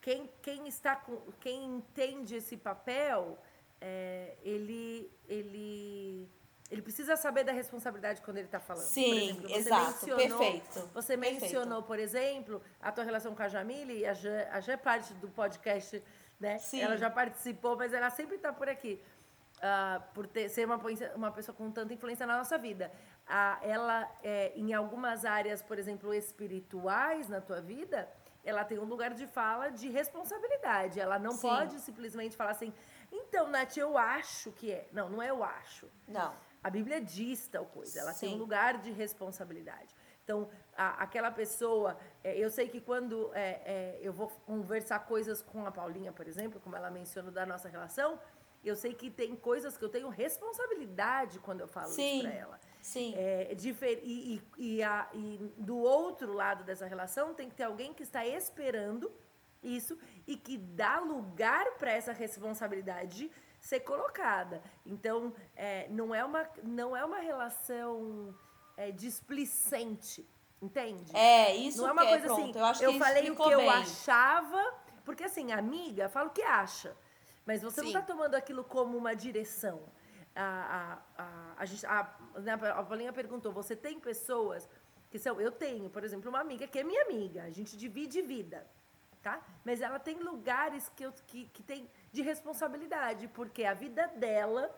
quem, quem está com, quem entende esse papel, é, ele, ele, ele precisa saber da responsabilidade quando ele está falando. Sim, exemplo, você exato, mencionou- perfeito, Você perfeito. mencionou, por exemplo, a tua relação com a Jamile, e a Jan é parte do podcast, né? Sim. Ela já participou, mas ela sempre está por aqui. ah, por ter, ser uma, uma pessoa com tanta influência na nossa vida. Ah, ela, é, em algumas áreas, por exemplo, espirituais na tua vida, ela tem um lugar de fala de responsabilidade. Ela não Sim. pode simplesmente falar assim, então, Nath, eu acho que é. Não, não é eu acho. Não. A Bíblia diz tal coisa, ela tem um Sim. lugar de responsabilidade. Então, a- aquela pessoa, é, eu sei que quando é, é, eu vou conversar coisas com a Paulinha, por exemplo, como ela mencionou da nossa relação, eu sei que tem coisas que eu tenho responsabilidade quando eu falo isso Sim. pra ela. Sim. É, e, e, e, a- e do outro lado dessa relação tem que ter alguém que está esperando isso e que dá lugar para essa responsabilidade ser colocada. Então, é, não, é uma, não é uma relação é, displicente, entende? É, isso não é uma é, coisa pronto. assim, eu acho que falei o que eu bem. achava, porque assim, amiga, fala o que acha. Mas você não Sim. está tomando aquilo como uma direção. A, a, a, a, gente, a, né, a Paulinha perguntou: você tem pessoas que são. Eu tenho, por exemplo, uma amiga que é minha amiga, a gente divide vida, tá? Mas ela tem lugares que, eu, que, que tem de responsabilidade, porque a vida dela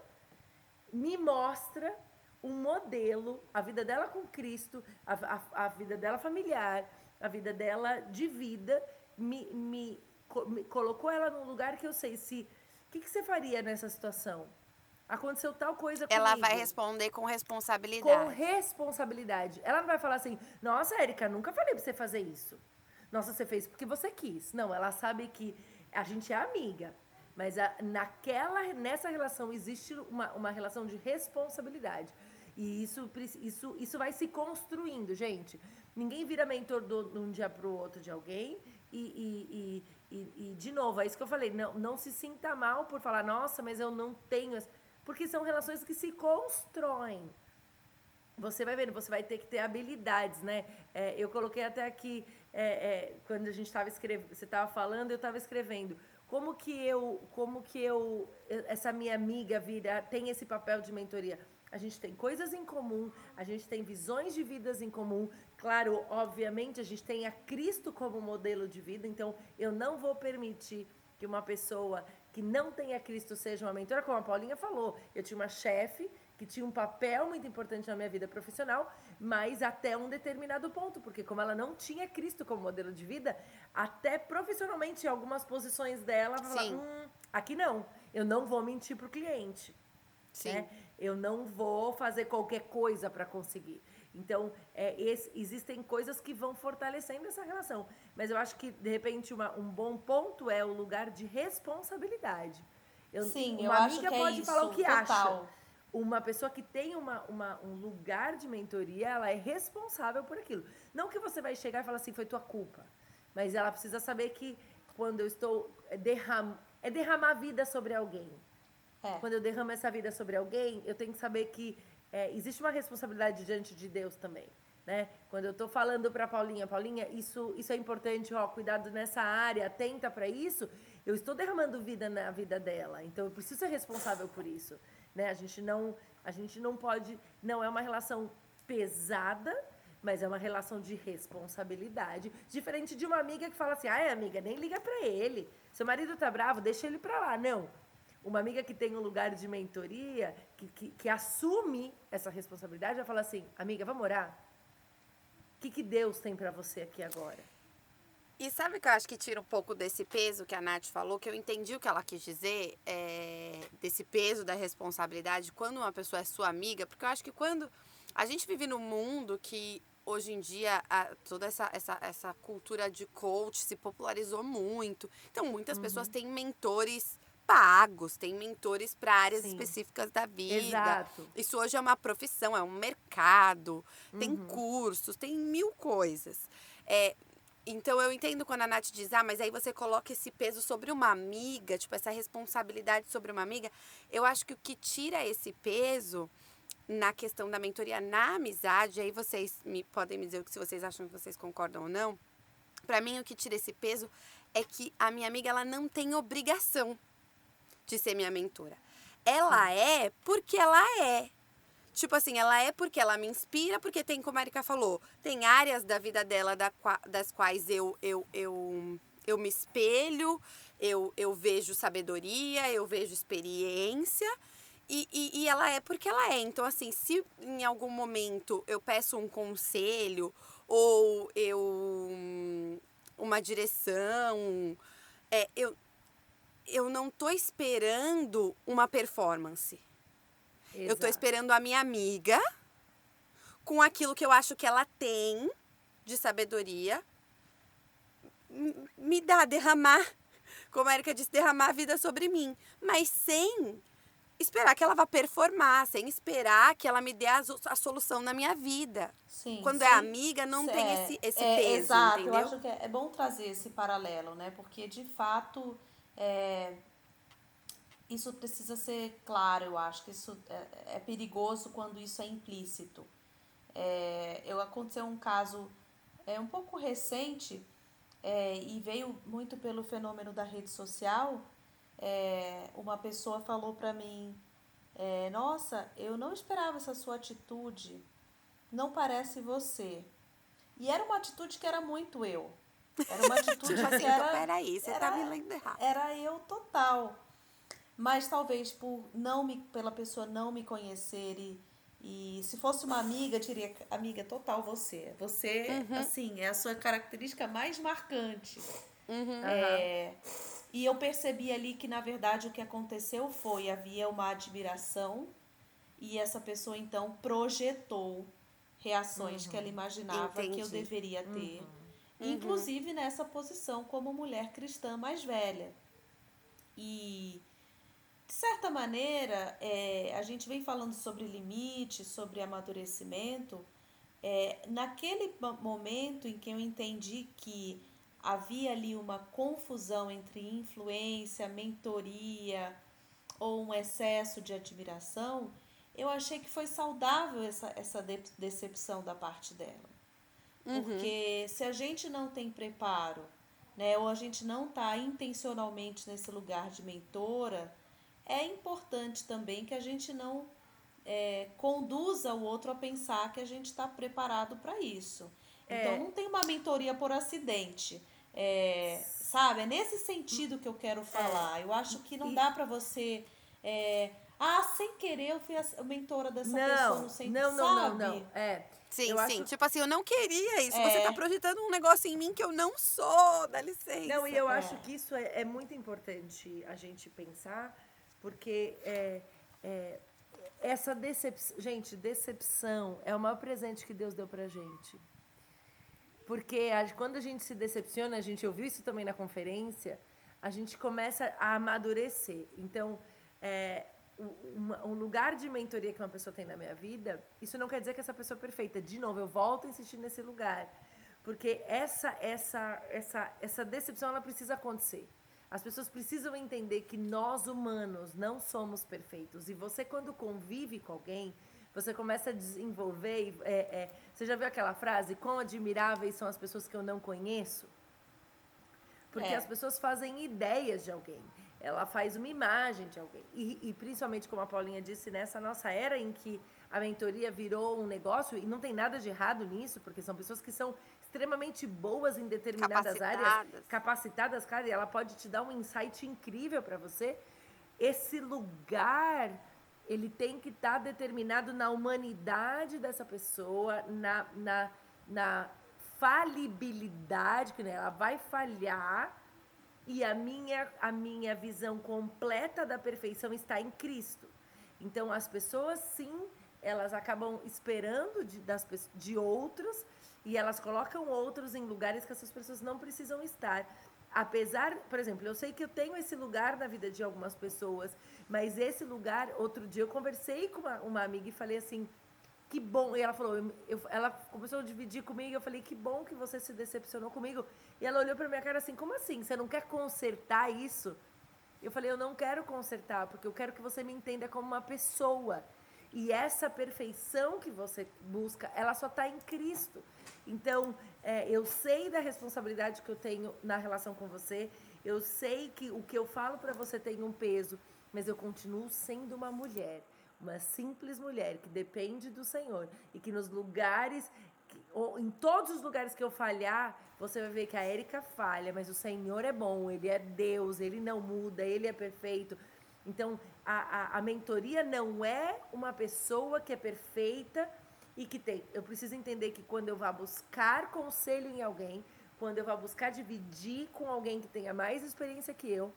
me mostra um modelo, a vida dela com Cristo, a, a, a vida dela familiar, a vida dela de vida, me, me, me colocou ela num lugar que eu sei se. O que, que você faria nessa situação? Aconteceu tal coisa comigo. Ela vai responder com Com responsabilidade. responsabilidade. Ela não vai falar assim, nossa, Érica, nunca falei pra você fazer isso. Nossa, você fez porque você quis. Não, ela sabe que a gente é amiga. Mas a- naquela, nessa relação existe uma, uma relação de responsabilidade. E isso, isso, isso vai se construindo, gente. Ninguém vira mentor do- de um dia para o outro de alguém. E, e, e, e- de novo, é isso que eu falei. Não, não se sinta mal por falar, nossa, mas eu não tenho. essa-" Porque são relações que se constroem. Você vai vendo, você vai ter que ter habilidades, né? É, eu coloquei até aqui, é, é, quando a gente estava escrevendo, você estava falando, eu estava escrevendo. Como que eu, como que eu, essa minha amiga vira, tem esse papel de mentoria? A gente tem coisas em comum, a gente tem visões de vidas em comum. Claro, obviamente, a gente tem a Cristo como modelo de vida, então eu não vou permitir que uma pessoa que não tenha Cristo seja uma mentora, como a Paulinha falou. Eu tinha uma chefe que tinha um papel muito importante na minha vida profissional, mas até um determinado ponto, porque como ela não tinha Cristo como modelo de vida, até profissionalmente, em algumas posições dela, ela falava, Sim. hum, aqui não, eu não vou mentir pro cliente. Sim. né? Eu não vou fazer qualquer coisa para conseguir. Então, é, esse- existem coisas que vão fortalecendo essa relação. Mas eu acho que, de repente, uma- um bom ponto é o lugar de responsabilidade. Eu, Sim, uma eu acho amiga que é pode falar o isso, que total. acha. Uma pessoa que tem uma, uma- um lugar de mentoria, ela é responsável por aquilo. Não que você vai chegar e falar assim, foi tua culpa. Mas ela precisa saber que quando eu estou é, derram, é derramar vida sobre alguém. É. Quando eu derramo essa vida sobre alguém, eu tenho que saber que é, existe uma responsabilidade diante de Deus também. Né? Quando eu estou falando para Paulinha, Paulinha, isso, isso é importante, ó, cuidado nessa área, atenta para isso, eu estou derramando vida na vida dela, então eu preciso ser responsável por isso. Né? A, gente não, a gente não pode, não é uma relação pesada, mas é uma relação de responsabilidade, diferente de uma amiga que fala assim: "Ai, amiga, nem liga para ele. Seu marido tá bravo, deixa ele para lá". Não. Uma amiga que tem um lugar de mentoria, que, que, que assume essa responsabilidade, ela fala assim: "Amiga, vamos orar? O que, que Deus tem para você aqui agora?" E sabe que eu acho que tira um pouco desse peso que a Nath falou, que eu entendi o que ela quis dizer, é, desse peso da responsabilidade quando uma pessoa é sua amiga, porque eu acho que quando a gente vive num mundo que hoje em dia a, toda essa, essa, essa cultura de coach se popularizou muito. Então, muitas uhum. pessoas têm mentores pagos, têm mentores para áreas Sim. específicas da vida. Exato. Isso hoje é uma profissão, é um mercado, uhum. tem cursos, tem mil coisas. É, então eu entendo quando a Nath diz, ah, mas aí você coloca esse peso sobre uma amiga, tipo, essa responsabilidade sobre uma amiga. Eu acho que o que tira esse peso na questão da mentoria na amizade, aí vocês me podem me dizer se vocês acham que vocês concordam ou não. Para mim o que tira esse peso é que a minha amiga ela não tem obrigação de ser minha mentora. Ela é porque ela é. Tipo assim, ela é porque ela me inspira, porque tem, como a Erika falou, tem áreas da vida dela da, das quais eu, eu, eu, eu me espelho, eu, eu vejo sabedoria, eu vejo experiência. E, e, e, ela é porque ela é. Então, assim, se em algum momento eu peço um conselho ou eu. uma direção, é, eu, eu não tô esperando uma performance. Exato. Eu tô esperando a minha amiga com aquilo que eu acho que ela tem de sabedoria me dar, derramar, como a Erika disse, derramar a vida sobre mim. Mas sem esperar que ela vá performar, sem esperar que ela me dê a, a solução na minha vida. Sim, Quando sim. é amiga, não é, tem esse, esse é, peso, exato. entendeu? Eu acho que é, é, bom trazer esse paralelo, né? Porque, de fato, é, isso precisa ser claro, eu acho que isso é, é perigoso quando isso é implícito. É, eu aconteceu um caso é, um pouco recente é, e veio muito pelo fenômeno da rede social, é, uma pessoa falou para mim: é, Nossa, eu não esperava essa sua atitude, não parece você. E era uma atitude que era muito eu. Era uma (laughs) atitude tipo que assim, era. Peraí, você tá era, tá me lendo errado. Era eu total. Mas talvez por não me, pela pessoa não me conhecer e, e se fosse uma amiga, eu diria, amiga, total você. Você, uhum. assim, é a sua característica mais marcante. Uhum. É, e eu percebi ali que, na verdade, o que aconteceu foi: havia uma admiração, e essa pessoa então projetou reações uhum. que ela uhum. imaginava Entendi. que eu deveria ter. Uhum. Inclusive nessa posição como mulher cristã mais velha. E, de certa maneira, é, a gente vem falando sobre limite, sobre amadurecimento. É, naquele momento em que eu entendi que havia ali uma confusão entre influência, mentoria ou um excesso de admiração, eu achei que foi saudável essa, essa decepção da parte dela. Uhum. Porque se a gente não tem preparo, né, ou a gente não está intencionalmente nesse lugar de mentora, é importante também que a gente não é, conduza o outro a pensar que a gente está preparado para isso. É. Então, não tem uma mentoria por acidente. É, sabe? É nesse sentido que eu quero falar. É. Eu acho que não dá para você. É, ah, sem querer eu fui a mentora dessa não, pessoa, não sei Não, não, sabe? não, não. É. Sim, eu sim. Acho... Tipo assim, eu não queria isso. É. Você tá projetando um negócio em mim que eu não sou, dá licença. Não, e eu é. acho que isso é, é, muito importante a gente pensar, porque é, é, essa decepção. Gente, decepção é o maior presente que Deus deu pra gente. Porque a, quando a gente se decepciona, a gente ouviu isso também na conferência, a gente começa a amadurecer. Então, é, um, um lugar de mentoria que uma pessoa tem na minha vida, isso não quer dizer que essa pessoa é perfeita. De novo, eu volto a insistir nesse lugar. Porque essa, essa, essa, essa decepção ela precisa acontecer. As pessoas precisam entender que nós humanos não somos perfeitos. E você, quando convive com alguém, Você começa a desenvolver. É, é, você já viu aquela frase? Quão admiráveis são as pessoas que eu não conheço? Porque É. as pessoas fazem ideias de alguém. Ela faz uma imagem de alguém. E, e principalmente, como a Paulinha disse, nessa nossa era em que a mentoria virou um negócio, e não tem nada de errado nisso, porque são pessoas que são extremamente boas em determinadas áreas, Capacitadas. capacitadas, cara, e ela pode te dar um insight incrível para você. Esse lugar, ele tem que estar determinado na humanidade dessa pessoa, na, na, na falibilidade, que né, ela vai falhar, e a minha, a minha visão completa da perfeição está em Cristo. Então, as pessoas, sim, elas acabam esperando de, das, de outros e elas colocam outros em lugares que essas pessoas não precisam estar. Apesar, por exemplo, eu sei que eu tenho esse lugar na vida de algumas pessoas, mas esse lugar, outro dia eu conversei com uma, uma amiga e falei assim, que bom. E ela falou, eu- ela começou a dividir comigo. Eu falei, que bom que você se decepcionou comigo. E ela olhou pra minha cara assim, como assim? Você não quer consertar isso? Eu falei, eu não quero consertar, porque eu quero que você me entenda como uma pessoa. E essa perfeição que você busca, ela só está em Cristo. Então, é, eu sei da responsabilidade que eu tenho na relação com você. Eu sei que o que eu falo para você tem um peso, mas eu continuo sendo uma mulher, uma simples mulher que depende do Senhor e que nos lugares, ou em todos os lugares que eu falhar, você vai ver que a Érica falha, mas o Senhor é bom, Ele é Deus, Ele não muda, Ele é perfeito. Então, a, a, a mentoria não é uma pessoa que é perfeita e que tem. Eu preciso entender que quando eu vá buscar conselho em alguém, quando eu vá buscar dividir com alguém que tenha mais experiência que eu,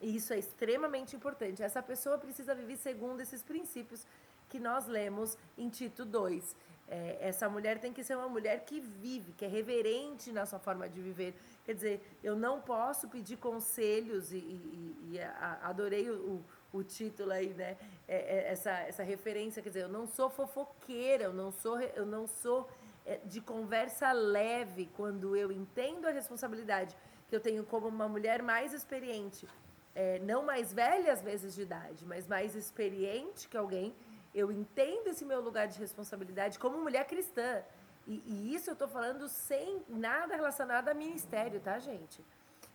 e isso é extremamente importante. Essa pessoa precisa viver segundo esses princípios que nós lemos em Tito 2. É, essa mulher tem que ser uma mulher que vive, que é reverente na sua forma de viver. Quer dizer, eu não posso pedir conselhos, e, e- e a- adorei o, o- título aí, né? É, é, essa, essa referência, quer dizer, eu não sou fofoqueira, eu não sou, eu não sou é, de conversa leve quando eu entendo a responsabilidade que eu tenho como uma mulher mais experiente é, não mais velha às vezes de idade, mas mais experiente que alguém, eu entendo esse meu lugar de responsabilidade como mulher cristã. E, e isso eu estou falando sem nada relacionado a ministério, tá, gente?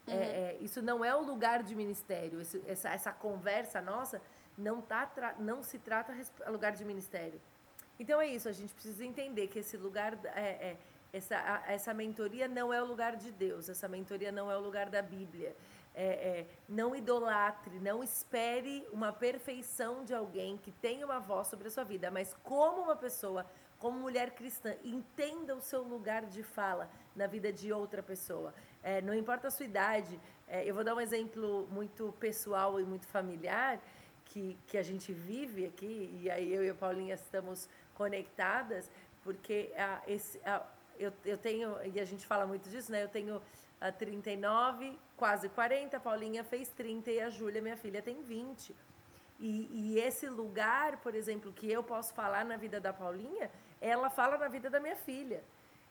É, é, isso não é o lugar de ministério. Esse- essa, essa conversa nossa não, tá, não se trata a lugar de ministério. Então é isso, a gente precisa entender que esse lugar, é, é, essa, a- essa mentoria não é o lugar de Deus, essa mentoria não é o lugar da Bíblia. É, é, não idolatre, não espere uma perfeição de alguém que tenha uma voz sobre a sua vida, mas como uma pessoa, como mulher cristã, entenda o seu lugar de fala na vida de outra pessoa. É, não importa a sua idade, é, eu vou dar um exemplo muito pessoal e muito familiar que, que a gente vive aqui, e aí eu e a Paulinha estamos conectadas, porque ah, esse, ah, eu, eu tenho, e a gente fala muito disso, né? Eu tenho ah, 39, quase 40, a Paulinha fez 30 e a Júlia, minha filha, tem 20. E, e esse lugar, por exemplo, que eu posso falar na vida da Paulinha, ela fala na vida da minha filha.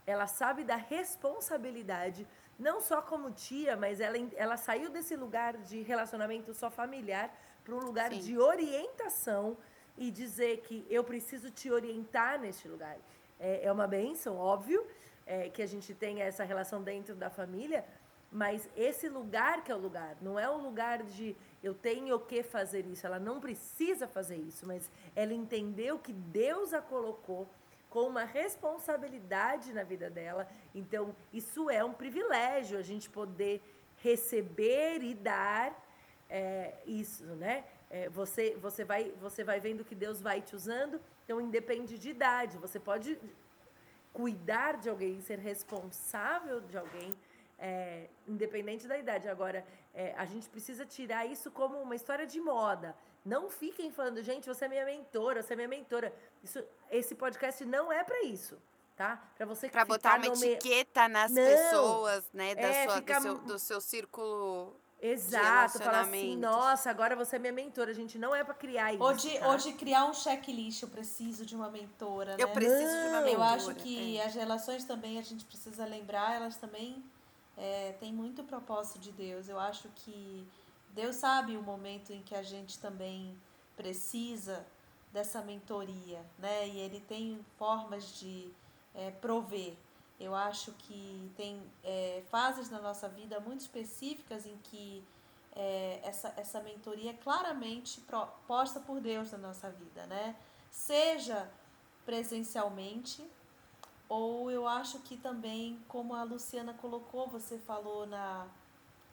Ela sabe da responsabilidade, não só como tia, mas ela, ela saiu desse lugar de relacionamento só familiar para um lugar Sim. de orientação e dizer que eu preciso te orientar neste lugar. É, é uma bênção, óbvio, é, que a gente tenha essa relação dentro da família, mas esse lugar que é o lugar, não é um lugar de eu tenho que fazer isso, ela não precisa fazer isso, mas ela entendeu que Deus a colocou com uma responsabilidade na vida dela. Então, isso é um privilégio, a gente poder receber e dar é, isso, né? É, você, você, vai, você vai vendo que Deus vai te usando, então independe de idade. Você pode cuidar de alguém, ser responsável de alguém, é, independente da idade. Agora, é, a gente precisa tirar isso como uma história de moda. Não fiquem falando, gente, você é minha mentora, você é minha mentora. Isso, esse podcast não é para isso, tá? Para você Pra botar uma nome- etiqueta nas Não. pessoas, né? Da É, sua, fica do, seu, do seu círculo. Exato, falar assim, nossa, agora você é minha mentora. A gente não é para criar isso. Ou de, tá? ou de criar um checklist, eu preciso de uma mentora, Eu né? preciso de uma Não. mentora. Eu acho que é. as relações também, a gente precisa lembrar, elas também é, têm muito propósito de Deus. Eu acho que Deus sabe o momento em que a gente também precisa dessa mentoria, né? E ele tem formas de é, prover. Eu acho que tem é, fases na nossa vida muito específicas em que é, essa, essa mentoria é claramente posta por Deus na nossa vida, né? Seja presencialmente, ou eu acho que também, como a Luciana colocou, você falou na.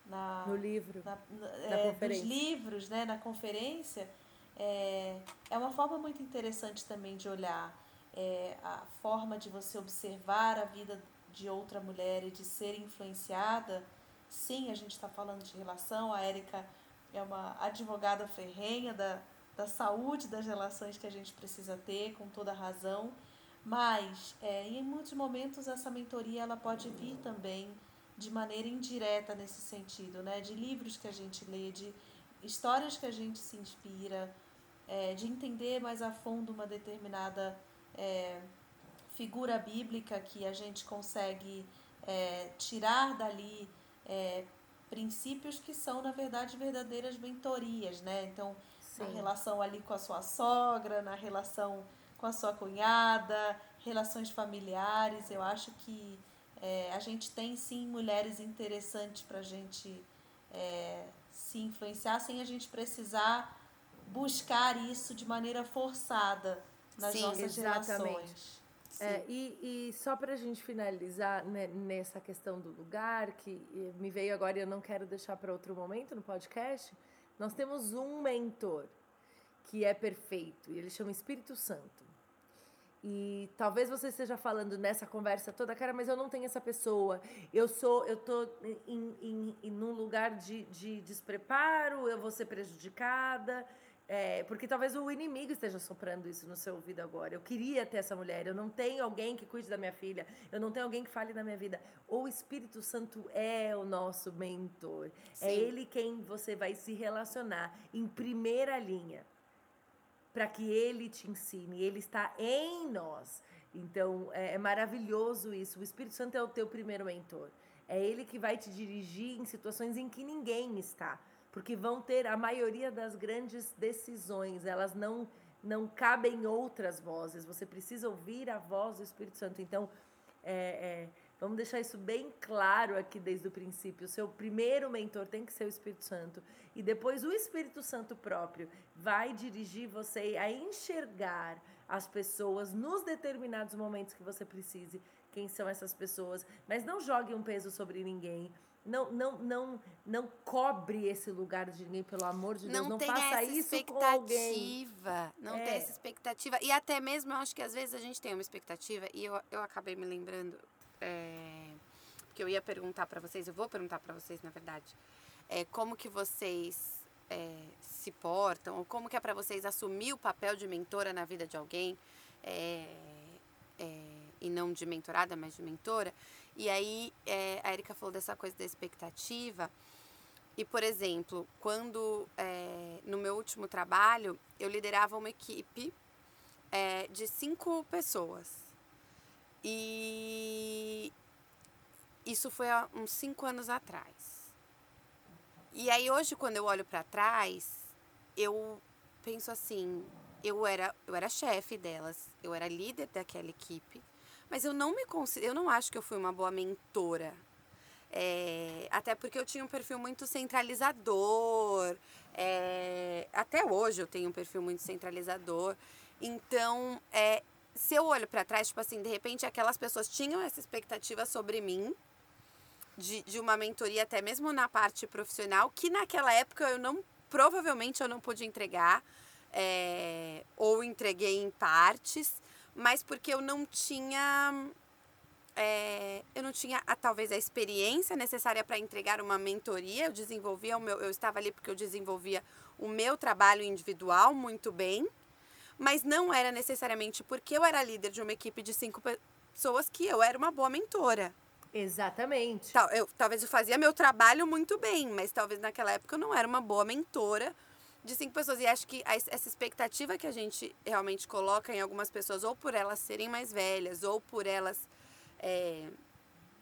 na no livro. Na, na, é, nos livros, né, na conferência, é, é uma forma muito interessante também de olhar é, a forma de você observar a vida de outra mulher e de ser influenciada. Sim, a gente está falando de relação. A Érica é uma advogada ferrenha da, da saúde das relações que a gente precisa ter, com toda razão. Mas, é, em muitos momentos, essa mentoria ela pode vir também de maneira indireta nesse sentido, né? De livros que a gente lê, de histórias que a gente se inspira, é, de entender mais a fundo uma determinada é, figura bíblica que a gente consegue é, tirar dali é, princípios que são, na verdade, verdadeiras mentorias, né? Então, Sim. na relação ali com a sua sogra, na relação com a sua cunhada, relações familiares, eu acho que é, a gente tem sim mulheres interessantes para a gente é, se influenciar sem a gente precisar buscar isso de maneira forçada nas Sim, nossas exatamente. relações. É, e, e só para a gente finalizar né, nessa questão do lugar, que me veio agora e eu não quero deixar para outro momento no podcast, nós temos um mentor que é perfeito e ele chama Espírito Santo. E talvez você esteja falando nessa conversa toda, cara, mas eu não tenho essa pessoa. Eu sou, eu tô em, em, em num lugar de, de despreparo, eu vou ser prejudicada. É, porque talvez o inimigo esteja soprando isso no seu ouvido agora. Eu queria ter essa mulher, eu não tenho alguém que cuide da minha filha, eu não tenho alguém que fale da minha vida. O Espírito Santo é o nosso mentor. É Sim. É ele quem você vai se relacionar em primeira linha para que ele te ensine. Ele está em nós. Então é, é maravilhoso isso. O Espírito Santo é o teu primeiro mentor. É ele que vai te dirigir em situações em que ninguém está porque vão ter a maioria das grandes decisões, elas não não cabem outras vozes, você precisa ouvir a voz do Espírito Santo. Então, é, é, vamos deixar isso bem claro aqui desde o princípio. O seu primeiro mentor tem que ser o Espírito Santo, e depois o Espírito Santo próprio vai dirigir você a enxergar as pessoas nos determinados momentos que você precise, quem são essas pessoas, mas não jogue um peso sobre ninguém não, não, não, não cobre esse lugar de ninguém, pelo amor de Deus. Não, não faça isso com alguém. Não é. tem essa expectativa. E até mesmo, eu acho que às vezes a gente tem uma expectativa, e eu, eu acabei me lembrando, é, que eu ia perguntar para vocês, eu vou perguntar para vocês, na verdade, é, como que vocês é, se portam, ou como que é para vocês assumir o papel de mentora na vida de alguém, é, é, e não de mentorada, mas de mentora. E aí é, a Erika falou dessa coisa da expectativa. E, por exemplo, quando é, no meu último trabalho eu liderava uma equipe é, de cinco pessoas. E isso foi há uns cinco anos atrás. E aí hoje, quando eu olho para trás, eu penso assim, eu era, eu era chefe delas, eu era líder daquela equipe. Mas eu não me considero, eu não acho que eu fui uma boa mentora. É, até porque eu tinha um perfil muito centralizador. É, até hoje eu tenho um perfil muito centralizador. Então, é, se eu olho para trás, tipo assim, de repente aquelas pessoas tinham essa expectativa sobre mim, de, de uma mentoria, até mesmo na parte profissional, que naquela época eu não, provavelmente eu não pude entregar, é, ou entreguei em partes mas porque eu não tinha é, eu não tinha a, talvez a experiência necessária para entregar uma mentoria. Eu desenvolvia o meu, eu estava ali porque eu desenvolvia o meu trabalho individual muito bem, mas não era necessariamente porque eu era líder de uma equipe de cinco pessoas que eu era uma boa mentora. Exatamente. Tal, eu, talvez eu fazia meu trabalho muito bem, mas talvez naquela época eu não era uma boa mentora de cinco pessoas. E acho que essa expectativa que a gente realmente coloca em algumas pessoas, ou por elas serem mais velhas, ou por elas é,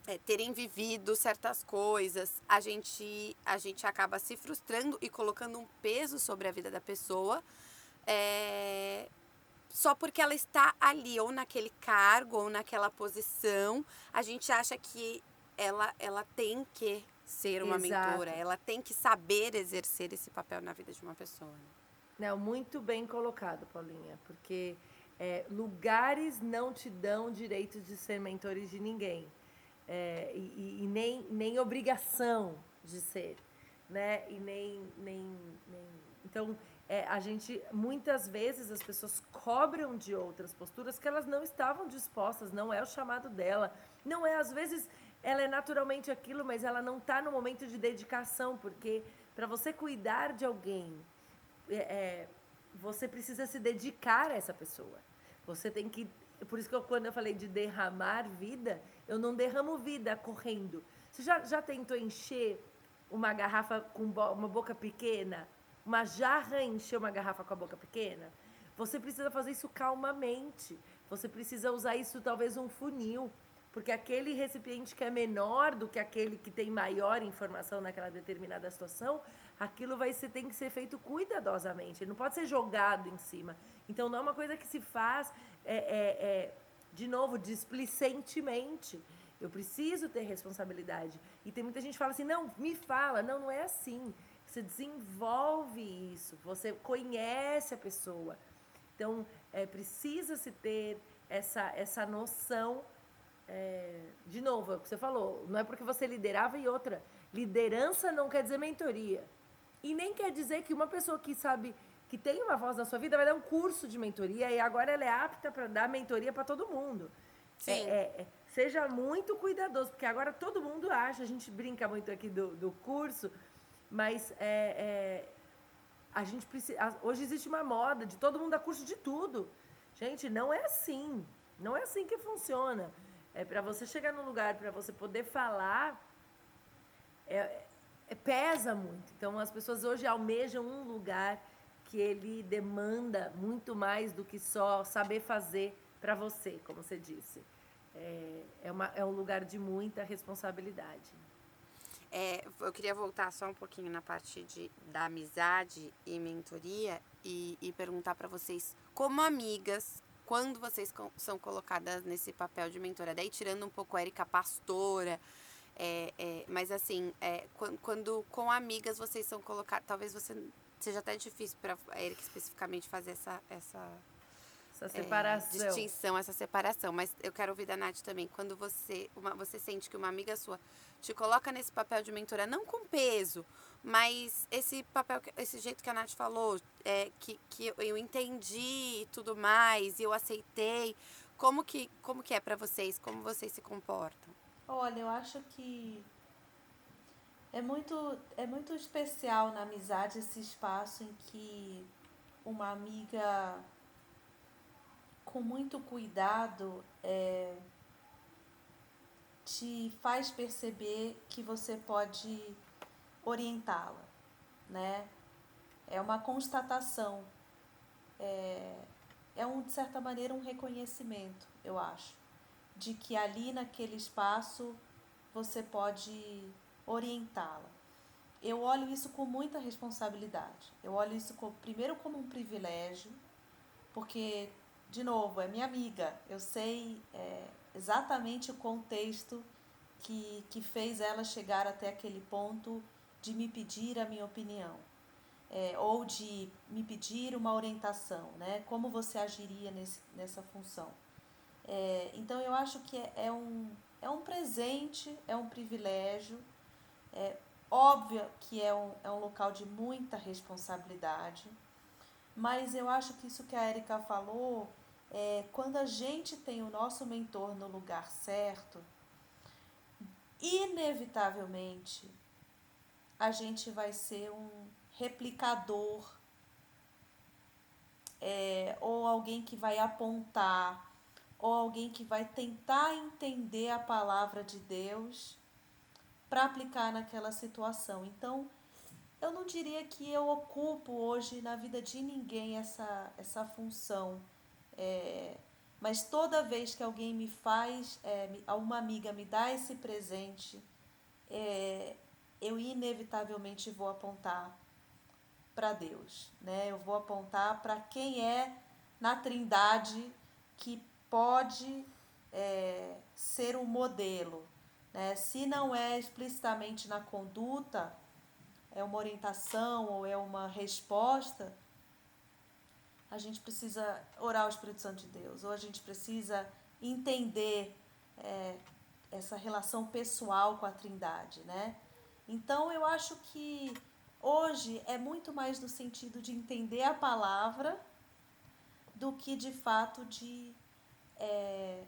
é, terem vivido certas coisas, a gente, a gente acaba se frustrando e colocando um peso sobre a vida da pessoa. É, só porque ela está ali, ou naquele cargo, ou naquela posição, a gente acha que ela, ela tem que ser uma Exato. mentora, ela tem que saber exercer esse papel na vida de uma pessoa. né? Não, muito bem colocado, Paulinha, porque é, lugares não te dão direito de ser mentores de ninguém. É, e, e- nem, nem obrigação de ser, né? E nem, nem, nem... Então, é, a gente, muitas vezes, as pessoas cobram de outras posturas que elas não estavam dispostas, não é o chamado dela. Não é, às vezes, ela é naturalmente aquilo, mas ela não está no momento de dedicação, porque para você cuidar de alguém, é, é, você precisa se dedicar a essa pessoa. Você tem que. Por isso que eu, quando eu falei de derramar vida, eu não derramo vida correndo. Você já, já tentou encher uma garrafa com bo- uma boca pequena? Uma jarra encher uma garrafa com a boca pequena? Você precisa fazer isso calmamente. Você precisa usar isso, talvez, um funil. Porque aquele recipiente que é menor do que aquele que tem maior informação naquela determinada situação, aquilo vai ser, tem que ser feito cuidadosamente. Ele não pode ser jogado em cima. Então não é uma coisa que se faz, é, é, é, de novo, displicentemente. Eu preciso ter responsabilidade. E tem muita gente que fala assim, não, me fala. Não, não é assim. Você desenvolve isso. Você conhece a pessoa. Então, é, precisa-se ter essa, essa noção é, de novo, é o que você falou, não é porque você liderava e outra. Liderança não quer dizer mentoria. E nem quer dizer que uma pessoa que sabe, que tem uma voz na sua vida, vai dar um curso de mentoria e agora ela é apta para dar mentoria para todo mundo. Sim. É, é, seja muito cuidadoso, porque agora todo mundo acha, a gente brinca muito aqui do, do curso, mas é, é, a gente precisa. Hoje existe uma moda de todo mundo dar curso de tudo. Gente, não é assim. Não é assim que funciona. É para você chegar num lugar, para você poder falar, é, é- pesa muito. Então as pessoas hoje almejam um lugar que ele demanda muito mais do que só saber fazer para você, como você disse. É, é, uma, é um lugar de muita responsabilidade. É, eu queria voltar só um pouquinho na parte de, da amizade e mentoria e, e perguntar para vocês, como amigas, quando vocês são colocadas nesse papel de mentora, daí tirando um pouco a Erika pastora, é, é, mas assim, é, quan- quando com amigas vocês são colocadas, talvez você seja até difícil para a Erika especificamente fazer essa, essa Essa é, separação. distinção, essa separação. Mas eu quero ouvir da Nath também. Quando você, uma, você sente que uma amiga sua te coloca nesse papel de mentora, não com peso, mas esse papel, esse jeito que a Nath falou, é, que, que eu- eu entendi e tudo mais, e eu aceitei. Como que, como que é para vocês? Como vocês se comportam? Olha, eu acho que é muito, é muito especial na amizade esse espaço em que uma amiga, com muito cuidado, é, te faz perceber que você pode orientá-la, né? É uma constatação, é, é um, de certa maneira um reconhecimento, eu acho de que ali naquele espaço você pode orientá-la. Eu olho isso com muita responsabilidade. Eu olho isso com, primeiro como um privilégio, porque, de novo, é minha amiga. Eu sei é, exatamente o contexto que, que fez ela chegar até aquele ponto de me pedir a minha opinião. É, ou de me pedir uma orientação, né? Como você agiria nesse, nessa função? É, então eu acho que é, é um, é um presente, é um privilégio. É óbvio que é um, é um local de muita responsabilidade, mas eu acho que isso que a Erika falou, é, quando a gente tem o nosso mentor no lugar certo, inevitavelmente a gente vai ser um replicador é, ou alguém que vai apontar ou alguém que vai tentar entender a palavra de Deus para aplicar naquela situação. Então, eu não diria que eu ocupo hoje na vida de ninguém essa, essa função. É, mas toda vez que alguém me faz, é, uma amiga me dá esse presente, é, eu inevitavelmente vou apontar para Deus, né? Eu vou apontar para quem é na Trindade que pode é, ser um modelo. Né? Se não é explicitamente na conduta, é uma orientação ou é uma resposta, a gente precisa orar ao Espírito Santo de Deus, ou a gente precisa entender é, essa relação pessoal com a Trindade, né? Então eu acho que hoje é muito mais no sentido de entender a palavra do que de fato de é,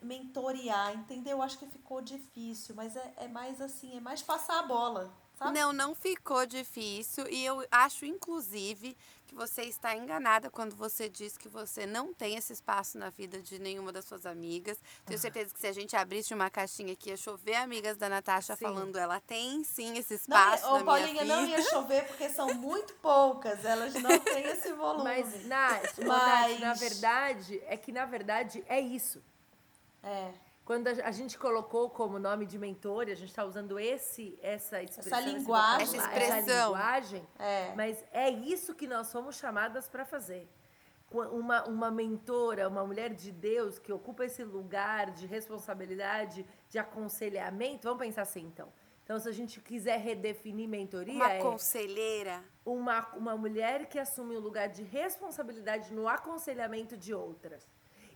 mentorear, entendeu? Eu acho que ficou difícil, mas é, é mais assim, é mais passar a bola, Não, não ficou difícil. E eu acho, inclusive, que você está enganada quando você diz que você não tem esse espaço na vida de nenhuma das suas amigas. Tenho certeza que se a gente abrisse uma caixinha aqui, ia chover amigas da Natasha Sim. falando, ela tem sim esse espaço Não, na ô, Paulinha, minha não vida. ia (laughs) chover porque são muito poucas, elas não têm esse volume. Mas, Nath, Mas- Nath, na verdade, é que na verdade é isso. É. Quando a, gente colocou como nome de mentor, a gente está usando esse, essa expressão, esse linguagem. Essa expressão. linguagem, É. mas é isso que nós somos chamadas para fazer. Uma, uma mentora, uma mulher de Deus que ocupa esse lugar de responsabilidade, de aconselhamento, vamos pensar assim então. Então, se a gente quiser redefinir mentoria, Uma é conselheira. uma, uma mulher que assume o lugar de responsabilidade no aconselhamento de outras.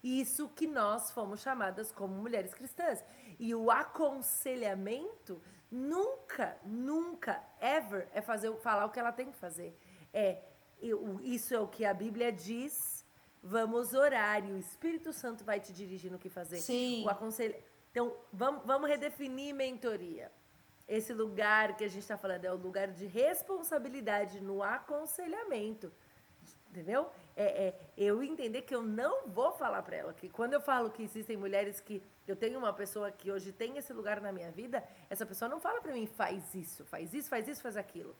Isso que nós fomos chamadas como mulheres cristãs. E o aconselhamento nunca, nunca, ever é fazer, falar o que ela tem que fazer. É eu- isso é o que a Bíblia diz. Vamos orar e o Espírito Santo vai te dirigir no que fazer. Sim. O aconselho. Então, vamos, vamos redefinir mentoria. Esse lugar que a gente está falando é o lugar de responsabilidade no aconselhamento. Entendeu? É, é eu entender que eu não vou falar para ela que quando eu falo que existem mulheres que eu tenho uma pessoa que hoje tem esse lugar na minha vida, essa pessoa não fala para mim faz isso, faz isso, faz isso, faz aquilo.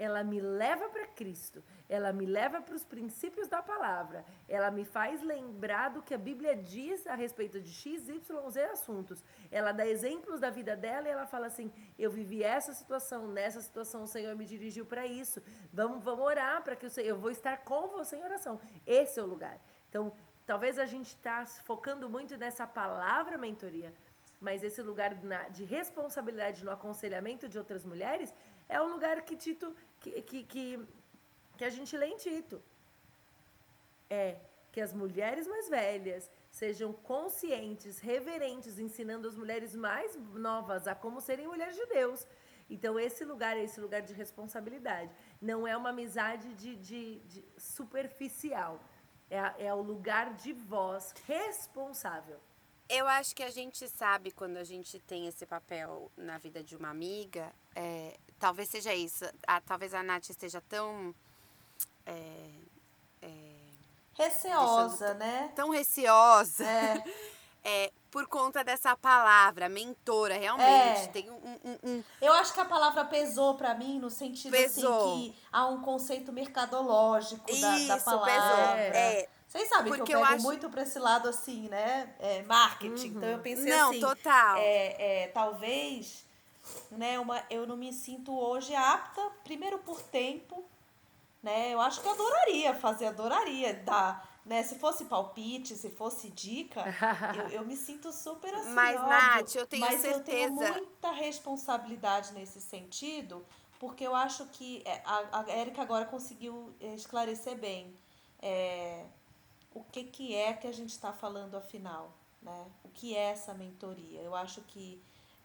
Ela me leva para Cristo, ela me leva para os princípios da palavra, ela me faz lembrar do que a Bíblia diz a respeito de X, Y, Z assuntos. Ela dá exemplos da vida dela e ela fala assim: Eu vivi essa situação, nessa situação o Senhor me dirigiu para isso. Vamos, vamos orar para que Senhor, eu vou estar com você em oração. Esse é o lugar. Então, talvez a gente está focando muito nessa palavra mentoria, mas esse lugar de responsabilidade no aconselhamento de outras mulheres é o lugar que Tito que, que, que, a gente lê em Tito. É que as mulheres mais velhas sejam conscientes, reverentes, ensinando as mulheres mais novas a como serem mulheres de Deus. Então, esse lugar é esse lugar de responsabilidade. Não é uma amizade de, de- de superficial. É, é o lugar de voz responsável. Eu acho que a gente sabe quando a gente tem esse papel na vida de uma amiga, é, talvez seja isso. A- talvez a Nath esteja tão. é, Receosa, né? tão receosa É. (laughs) é, por conta dessa palavra, mentora, realmente. É. Tem um, um- um- Eu acho que a palavra pesou pra mim no sentido Pesou. assim que há um conceito mercadológico da, da Isso, palavra. pesou. É. Vocês sabem que eu eu pego acho- muito pra esse lado assim, né? É, marketing. Então eu pensei Não, assim. total. É, é, talvez, né? Uma, eu não me sinto hoje apta, primeiro por tempo, né? Eu acho que eu adoraria fazer, adoraria dar. Né, se fosse palpite, se fosse dica, (laughs) eu, eu me sinto super assim. Mas, óbvio, Nath, eu tenho mas eu tenho certeza- muita responsabilidade nesse sentido, porque eu acho que é, a, a Érica agora conseguiu é, esclarecer bem é, o que, que é que a gente está falando afinal, né? O que é essa mentoria? Eu acho que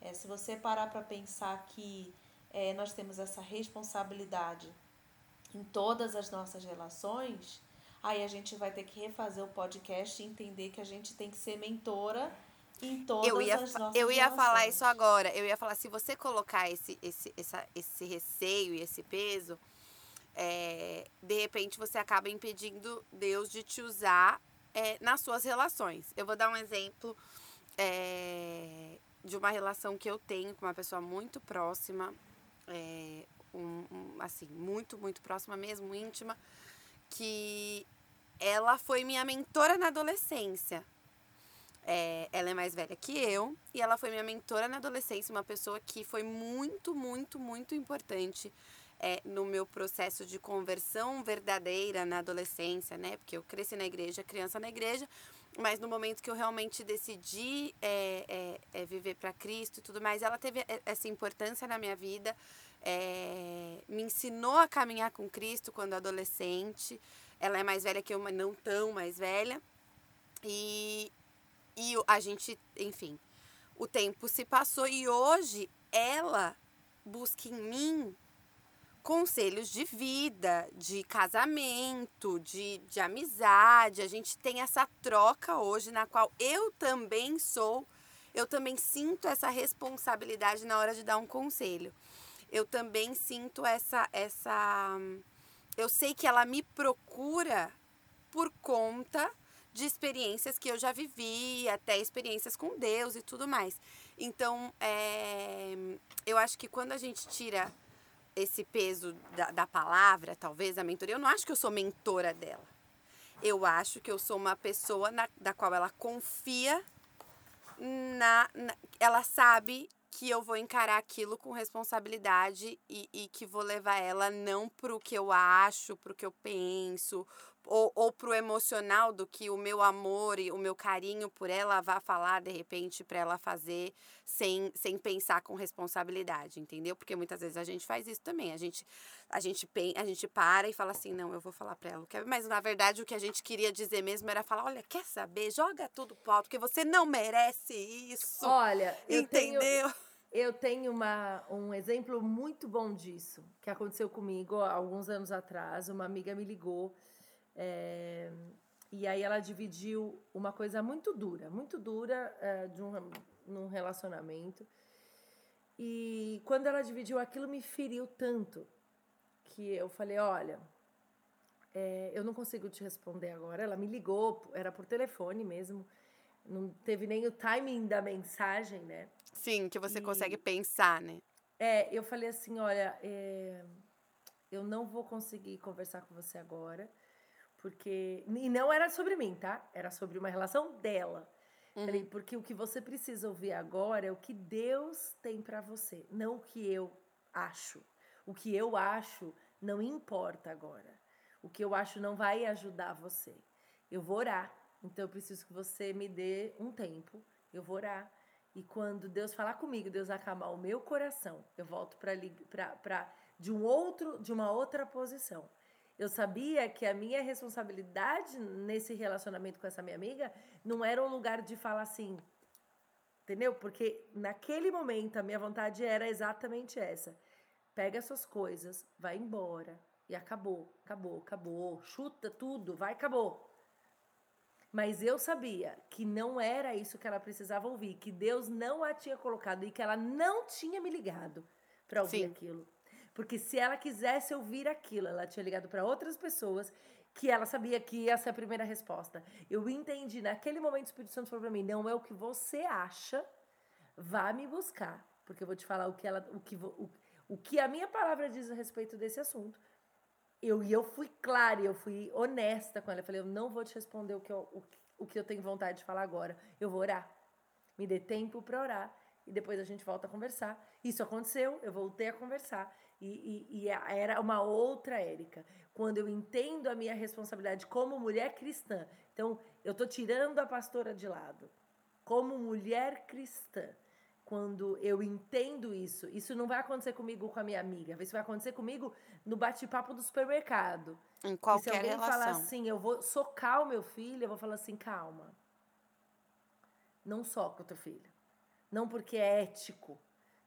é, se você parar para pensar que é, nós temos essa responsabilidade em todas as nossas relações, aí a gente vai ter que refazer o podcast e entender que a gente tem que ser mentora em todas eu ia, as nossas eu ia falar relações. isso agora. Eu ia falar, se você colocar esse, esse, essa, esse receio e esse peso, é, de repente você acaba impedindo Deus de te usar é, nas suas relações. Eu vou dar um exemplo é, de uma relação que eu tenho com uma pessoa muito próxima, é, um- um, assim, muito, muito próxima mesmo, íntima, que ela foi minha mentora na adolescência. É, ela é mais velha que eu e ela foi minha mentora na adolescência, uma pessoa que foi muito, muito, muito importante é, no meu processo de conversão verdadeira na adolescência, né? Porque eu cresci na igreja, criança na igreja, mas no momento que eu realmente decidi é, é, é viver para Cristo e tudo mais, ela teve essa importância na minha vida, é, me ensinou a caminhar com Cristo quando adolescente. Ela é mais velha que eu, mas não tão mais velha. E, e a gente, enfim, o tempo se passou e hoje ela busca em mim conselhos de vida, de casamento, de, de amizade. A gente tem essa troca hoje na qual eu também sou, eu também sinto essa responsabilidade na hora de dar um conselho. Eu também sinto essa essa eu sei que ela me procura por conta de experiências que eu já vivi, até experiências com Deus e tudo mais. Então, é, eu acho que quando a gente tira esse peso da, da palavra, talvez, a mentoria. Eu não acho que eu sou mentora dela. Eu acho que eu sou uma pessoa na, da qual ela confia na, na, Ela sabe que eu vou encarar aquilo com responsabilidade e, e que vou levar ela não pro que eu acho, pro que eu penso, ou, ou pro emocional do que o meu amor e o meu carinho por ela vá falar de repente para ela fazer sem, sem pensar com responsabilidade, entendeu? Porque muitas vezes a gente faz isso também. A gente a gente a gente para e fala assim, não, eu vou falar para ela. Mas na verdade o que a gente queria dizer mesmo era falar, olha, quer saber? Joga tudo pro alto, porque você não merece isso. Olha, entendeu? Eu tenho... Eu tenho uma, um exemplo muito bom disso, que aconteceu comigo alguns anos atrás. Uma amiga me ligou é, e aí ela dividiu uma coisa muito dura, muito dura é, de um num relacionamento. E quando ela dividiu aquilo me feriu tanto que eu falei, olha, é, eu não consigo te responder agora. Ela me ligou, era por telefone mesmo. Não teve nem o timing da mensagem, né? Sim, que você e, consegue pensar, né? É, eu falei assim, olha, é, eu não vou conseguir conversar com você agora porque. E não era sobre mim, tá? Era sobre uma relação dela. Uhum. Falei, porque o que você precisa ouvir agora é o que Deus tem para você, não o que eu acho. O que eu acho não importa agora. O que eu acho não vai ajudar você. Eu vou orar. Então eu preciso que você me dê um tempo. Eu vou orar. E quando Deus falar comigo, Deus acalmar o meu coração, eu volto para de um outro, de uma outra posição. Eu sabia que a minha responsabilidade nesse relacionamento com essa minha amiga não era um lugar de falar assim, entendeu? Porque naquele momento a minha vontade era exatamente essa. Pega suas coisas, vai embora e acabou, acabou, acabou, chuta tudo, vai, acabou. Mas eu sabia que não era isso que ela precisava ouvir, que Deus não a tinha colocado e que ela não tinha me ligado para ouvir Sim. aquilo. Porque se ela quisesse ouvir aquilo, ela tinha ligado para outras pessoas que ela sabia que ia ser a primeira resposta. Eu entendi, naquele momento o Espírito Santo falou para mim: não é o que você acha, vá me buscar. Porque eu vou te falar o que, ela, o que, o, o que a minha palavra diz a respeito desse assunto. Eu, e eu fui clara, eu fui honesta com ela. Eu falei: eu não vou te responder o que eu, o, o que eu tenho vontade de falar agora. Eu vou orar. Me dê tempo para orar e depois a gente volta a conversar. Isso aconteceu, eu voltei a conversar e, e, e era uma outra Érica. Quando eu entendo a minha responsabilidade como mulher cristã, então eu estou tirando a pastora de lado. Como mulher cristã, quando eu entendo isso, isso não vai acontecer comigo com a minha amiga, isso vai acontecer comigo no bate-papo do supermercado. Em qualquer e se alguém relação. falar assim, eu vou socar o meu filho, eu vou falar assim, calma. Não soca o teu filho. Não porque é ético,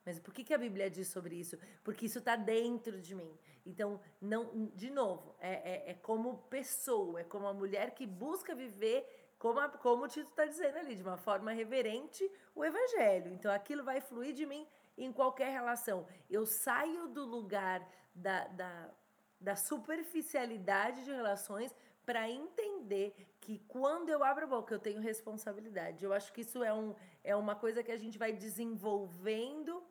mas por que, que a Bíblia diz sobre isso? Porque isso está dentro de mim. Então, não, de novo, é, é, é, como pessoa, é como a mulher que busca viver, como, a, como o Tito está dizendo ali, de uma forma reverente, o Evangelho. Então, aquilo vai fluir de mim em qualquer relação. Eu saio do lugar da, da, da superficialidade de relações para entender que quando eu abro a boca eu tenho responsabilidade. Eu acho que isso é, um, é uma coisa que a gente vai desenvolvendo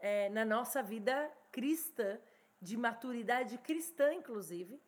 é, na nossa vida cristã, de maturidade cristã, inclusive,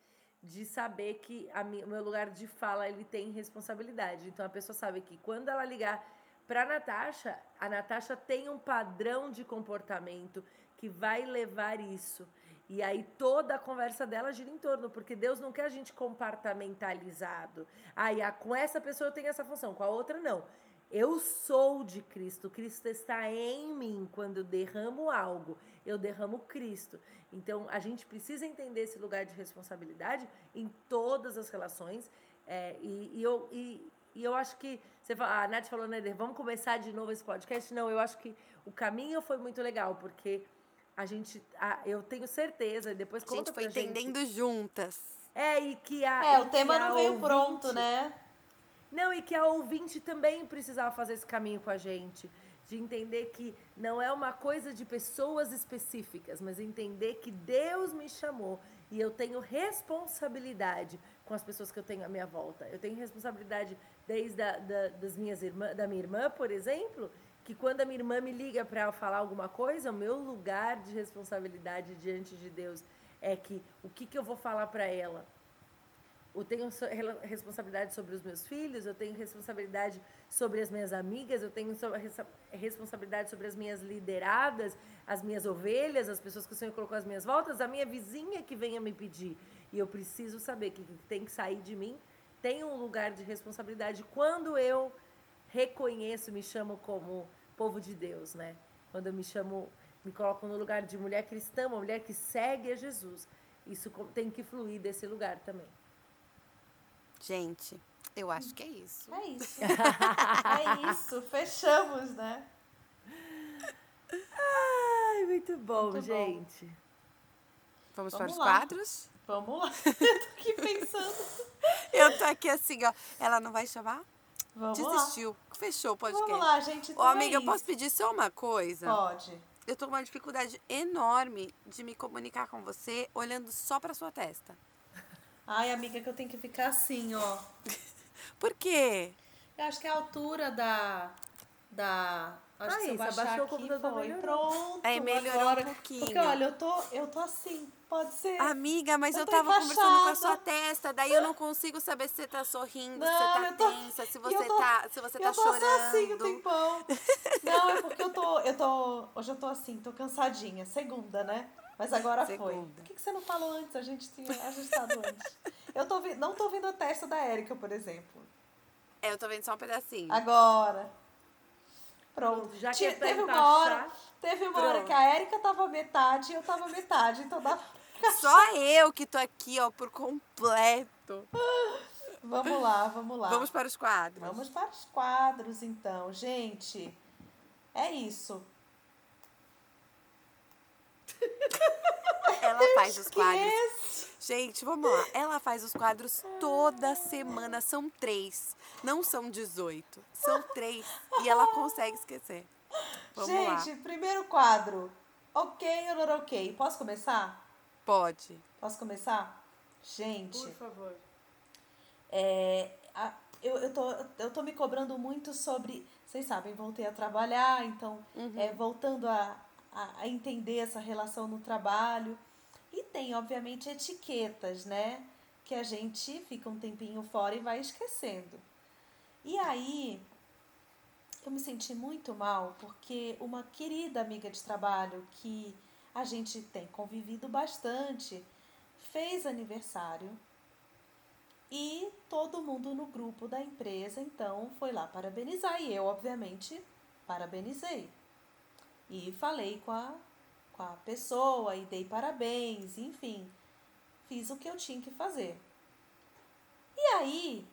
de saber que minha, o meu lugar de fala ele tem responsabilidade. Então a pessoa sabe que quando ela ligar para Natasha, a Natasha tem um padrão de comportamento que vai levar isso. E aí toda a conversa dela gira em torno, porque Deus não quer a gente compartamentalizado. Aí ah, com essa pessoa eu tenho essa função, com a outra não. Eu sou de Cristo, Cristo está em mim. Quando eu derramo algo, eu derramo Cristo. Então a gente precisa entender esse lugar de responsabilidade em todas as relações. É, e, e, eu, e, e eu acho que você fala, a Nath falou, né, vamos começar de novo esse podcast. Não, eu acho que o caminho foi muito legal, porque a gente, a, eu tenho certeza, depois conta A gente foi entendendo gente, juntas. É, e que a. É, o tema não veio ouvinte, pronto, né? Não, e que a ouvinte também precisava fazer esse caminho com a gente. De entender que não é uma coisa de pessoas específicas, mas entender que Deus me chamou e eu tenho responsabilidade com as pessoas que eu tenho à minha volta. Eu tenho responsabilidade desde a, da, das minhas irmãs, da minha irmã, por exemplo, que quando a minha irmã me liga para falar alguma coisa, o meu lugar de responsabilidade diante de Deus é que o que, que eu vou falar para ela? Eu tenho responsabilidade sobre os meus filhos, eu tenho responsabilidade sobre as minhas amigas, eu tenho responsabilidade sobre as minhas lideradas, as minhas ovelhas, as pessoas que o Senhor colocou às minhas voltas, a minha vizinha que venha me pedir. E eu preciso saber que tem que sair de mim, tem um lugar de responsabilidade quando eu reconheço, me chamo como povo de Deus, né? Quando eu me chamo, me coloco no lugar de mulher cristã, uma mulher que segue a Jesus. Isso tem que fluir desse lugar também. Gente, eu acho que é isso. É isso. é isso. Fechamos, né? Ai, muito bom, muito gente. Bom. Vamos, Vamos para os lá. quadros? Vamos lá. eu (laughs) tô aqui pensando. eu tô aqui assim, ó. Ela não vai chamar? Vamos Desistiu. Lá. Fechou o podcast. Vamos lá, gente. Ô, amiga, eu posso pedir só uma coisa? Pode. Eu tô com uma dificuldade enorme de me comunicar com você olhando só pra sua testa. Ai, amiga, que eu tenho que ficar assim, ó. (laughs) Por quê? Eu acho que é a altura da. da acho que se eu baixar aqui, o computador foi. Pronto. Aí melhorou agora, um pouquinho. Porque, olha, eu tô, eu tô assim. Pode ser. Amiga, mas eu, eu tava encaixada. conversando com a sua testa, daí eu não consigo saber se você tá sorrindo, não, se você tá tô, tensa, se você tô, tá, se você tá chorando. Eu tô assim o tempão. (laughs) não, é porque eu tô, eu tô, hoje eu tô assim, tô cansadinha, segunda, né? Mas agora segunda. foi. Por que, que você não falou antes? A gente tinha ajustado antes. (laughs) Eu tô, não tô vendo a testa da Érica, por exemplo. É, eu tô vendo só um pedacinho. Agora. Pronto. Já que teve uma hora, teve uma Pronto. hora que a Érica tava metade e eu tava metade, então dava só eu que tô aqui, ó, por completo. (laughs) Vamos lá, vamos lá. Vamos para os quadros. Vamos para os quadros, então. Gente, é isso. (laughs) Ela faz os quadros. Gente, vamos lá. Ela faz os quadros toda semana. São três. Não são 18. São três. E ela (laughs) consegue esquecer. Vamos Gente, lá. primeiro quadro. Ok ou não ok? Posso começar? Pode. Posso começar? Gente. Por favor. É, a, eu, eu, tô, eu tô me cobrando muito sobre. Vocês sabem, voltei a trabalhar, então, uhum. é, voltando a, a, a entender essa relação no trabalho. E tem, obviamente, etiquetas, né? Que a gente fica um tempinho fora e vai esquecendo. E aí, eu me senti muito mal porque uma querida amiga de trabalho que a gente tem convivido bastante, fez aniversário e todo mundo no grupo da empresa então foi lá parabenizar e eu, obviamente, parabenizei. E falei com a, com a pessoa e dei parabéns, enfim, fiz o que eu tinha que fazer. E aí,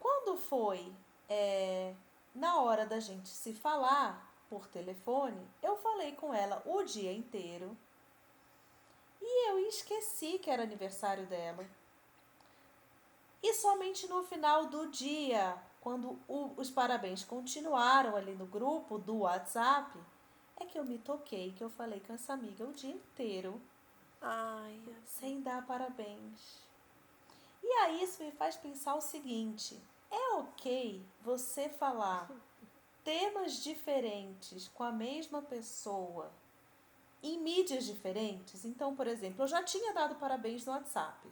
quando foi é, na hora da gente se falar, por telefone, eu falei com ela o dia inteiro e eu esqueci que era aniversário dela. E somente no final do dia, quando o, os parabéns continuaram ali no grupo do WhatsApp, é que eu me toquei que eu falei com essa amiga o dia inteiro. Ai, sem dar parabéns. E aí isso me faz pensar o seguinte: é ok você falar temas diferentes com a mesma pessoa em mídias diferentes. Então, por exemplo, eu já tinha dado parabéns no WhatsApp.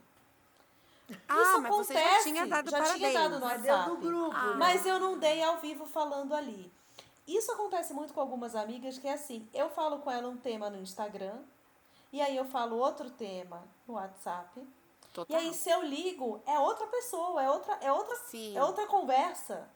Ah, Isso mas acontece, você já tinha dado já parabéns. tinha dado no WhatsApp. Do grupo, ah. Mas eu não dei ao vivo falando ali. Isso acontece muito com algumas amigas que é assim, eu falo com ela um tema no Instagram e aí eu falo outro tema no WhatsApp. Total. E aí, se eu ligo, é outra pessoa, é outra, é outra, Sim. é outra conversa.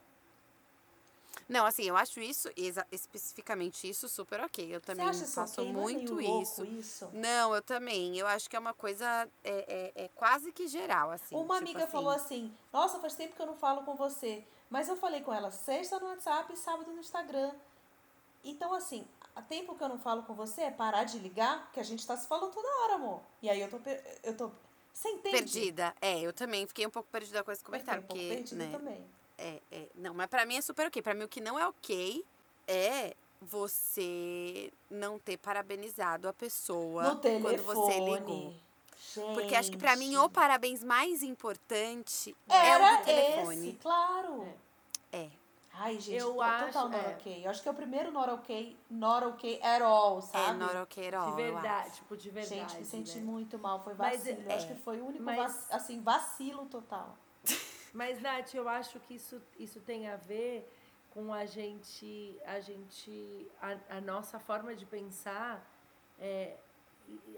Não, assim, eu acho isso, especificamente isso, super ok. Eu também Você acha faço ok? Não é muito louco isso. isso? Não, eu também. Eu acho que é uma coisa é, é, é quase que geral, assim. Uma tipo amiga assim. falou assim: Nossa, faz tempo que eu não falo com você. Mas eu falei com ela sexta no WhatsApp e sábado no Instagram. Então, assim, há tempo que eu não falo com você é parar de ligar, porque a gente tá se falando toda hora, amor. E aí eu tô. Eu tô você entende? Perdida. É, eu também fiquei um pouco perdida com esse Eu comentário, um pouco porque, perdida né? também. É, é, não, mas pra mim é super ok. Pra mim o que não é ok é você não ter parabenizado a pessoa No telefone. quando você ligou. Gente. Porque acho que pra mim o parabéns mais importante é o Era do telefone. esse, claro. É. Ai, gente, Eu to- acho- total not é. ok. Eu acho que é o primeiro not ok, not ok at all, É sabe? not okay at all, De acho. verdade, tipo, de verdade. Gente, me senti né? muito mal, foi Mas, vacilo. eu acho é, que foi o único, mas- vac- assim, vacilo total. Mas, Nath, eu acho que isso, isso tem a ver com a gente, a gente, a, a nossa forma de pensar, é,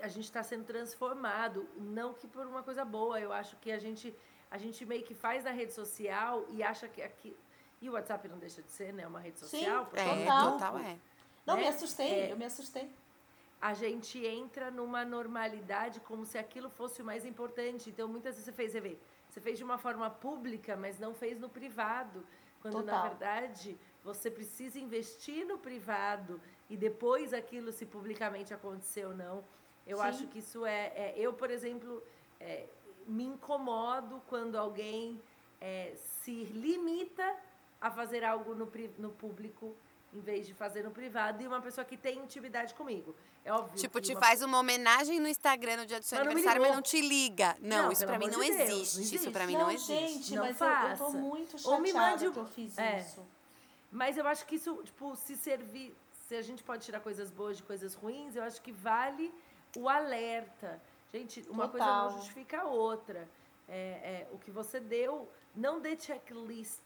a gente está sendo transformado, não que por uma coisa boa, eu acho que a gente, a gente meio que faz na rede social e acha que aqui, e o WhatsApp não deixa de ser, né, uma rede Sim, social, porque É, um Total. total é. Não, né? me assustei, É. eu me assustei. a gente entra numa normalidade como se aquilo fosse o mais importante. Então, muitas vezes você fez, você vê, você fez de uma forma pública, mas não fez no privado. Quando, na Total. verdade, você precisa investir no privado e depois aquilo se publicamente acontecer ou não. Eu Sim. acho que isso é... é- eu, por exemplo, é, me incomodo quando alguém é, se limita a fazer algo no, no público em vez de fazer no privado e uma pessoa que tem intimidade comigo. É óbvio Tipo, que te uma- faz uma homenagem no Instagram no dia do seu Mas não aniversário, mas ligou. não te liga. Não, Não, isso pra mim não de Deus, não existe. Isso existe. pra mim não, não existe. gente, Não mas eu, eu tô faça. muito Ou me chateada mande o- que eu fiz é. isso. Mas eu acho que isso, tipo, se servir, se a gente pode tirar coisas boas de coisas ruins, eu acho que vale o alerta. Gente, uma coisa Total. não justifica a outra. É, é, o que você deu, não dê checklist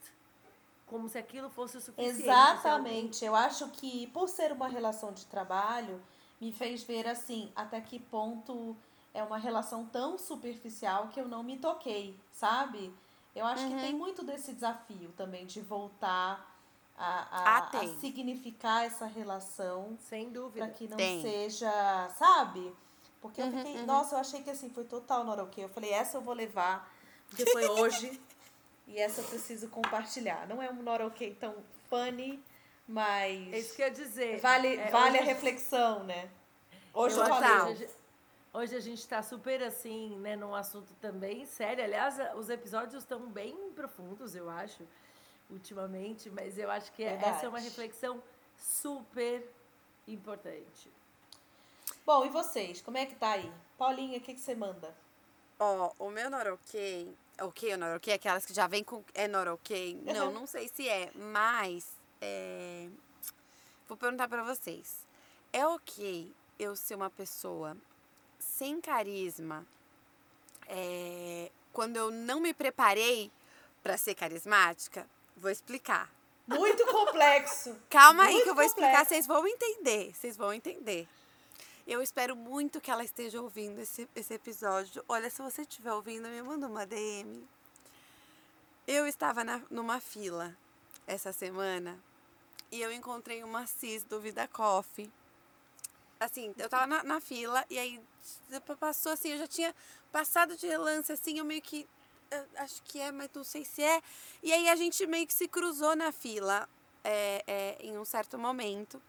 como se aquilo fosse o suficiente. Exatamente. Eu acho que por ser uma relação de trabalho, me fez ver assim, até que ponto é uma relação tão superficial que eu não me toquei, sabe? Eu acho que tem muito desse desafio também de voltar a, a, Ah, a significar essa relação Sem dúvida. para que não Tem. seja, sabe? Porque eu fiquei, nossa, eu achei que assim foi total ok. Eu falei, essa eu vou levar, porque foi (laughs) hoje e essa eu preciso compartilhar. Não é um not ok tão funny, mas É isso que eu ia dizer. vale, É, vale a reflexão, né? Hoje Eu eu falei. Hoje, a gente está super assim, né, num assunto também sério. Aliás, os episódios estão bem profundos, eu acho, ultimamente, mas eu acho que é- essa é uma Verdade. reflexão super importante. Bom, e vocês? Como é que tá aí? Paulinha, o que, que você manda? Ó, o meu not ok, ou not ok, aquelas que já vem com é not ok, não, não sei se é, mas é, vou perguntar pra vocês. É ok eu ser uma pessoa sem carisma é, quando eu não me preparei pra ser carismática? Vou explicar. Muito complexo. Calma aí Muito que eu vou explicar, vocês vão entender, vocês vão entender. Eu espero muito que ela esteja ouvindo esse, esse episódio. Olha, se você estiver ouvindo, me manda uma DM. Eu estava na, numa fila essa semana e eu encontrei uma cis do Vida Coffee. Assim, eu tava na, na fila e aí passou assim, eu já tinha passado de relance assim, eu meio que acho que é, mas não sei se é. E aí a gente meio que se cruzou na fila é, é, em um certo momento.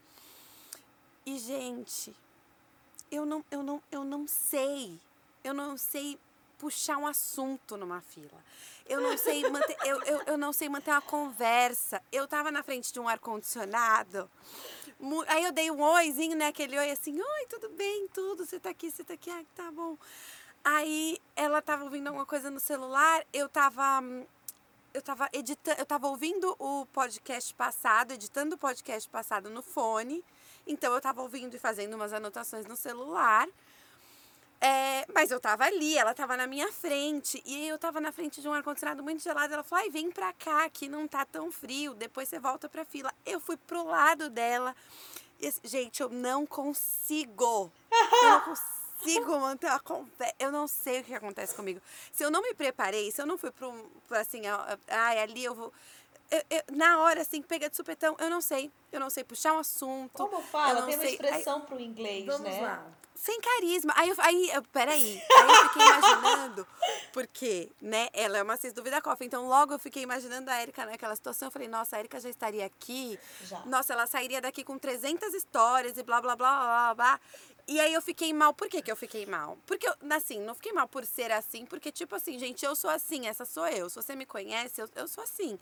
E, gente, eu não, eu, não, eu não sei. Eu não sei puxar um assunto numa fila. Eu não sei manter, (laughs) eu, eu, eu não sei manter uma conversa. Eu tava na frente de um ar-condicionado. Aí eu dei um oizinho, né? Aquele oi assim, oi, tudo bem, tudo, você tá aqui, você tá aqui, ah, tá bom. Aí ela tava ouvindo alguma coisa no celular, eu tava. Eu tava editando, eu tava ouvindo o podcast passado, editando o podcast passado no fone. Então eu tava ouvindo e fazendo umas anotações no celular. É, mas eu tava ali, ela tava na minha frente. E eu tava na frente de um ar-condicionado muito gelado. Ela falou: ai, vem pra cá, que não tá tão frio. Depois você volta pra fila. Eu fui pro lado dela. E, gente, eu não consigo. Eu não consigo manter uma conversa. Eu não sei o que acontece comigo. Se eu não me preparei, se eu não fui para um. assim, ai, ali eu vou. Eu- eu- na hora, assim, pega de supetão, eu não sei. Eu não sei puxar um assunto. Como eu fala? Tem uma sei- expressão pro inglês, Vamos né? lá. sem carisma. Aí, eu, aí eu, peraí, aí eu fiquei imaginando, porque, né, ela é uma cis do Vida Coffee, então logo eu fiquei imaginando a Erika naquela situação, eu falei, nossa, a Erika já estaria aqui, Já. nossa, ela sairia daqui com 300 histórias e blá, blá, blá, blá, blá, blá. E aí eu fiquei mal, por que que eu fiquei mal? Porque, eu, assim, não fiquei mal por ser assim, porque, tipo assim, gente, eu sou assim, essa sou eu, se você me conhece, eu, eu sou assim.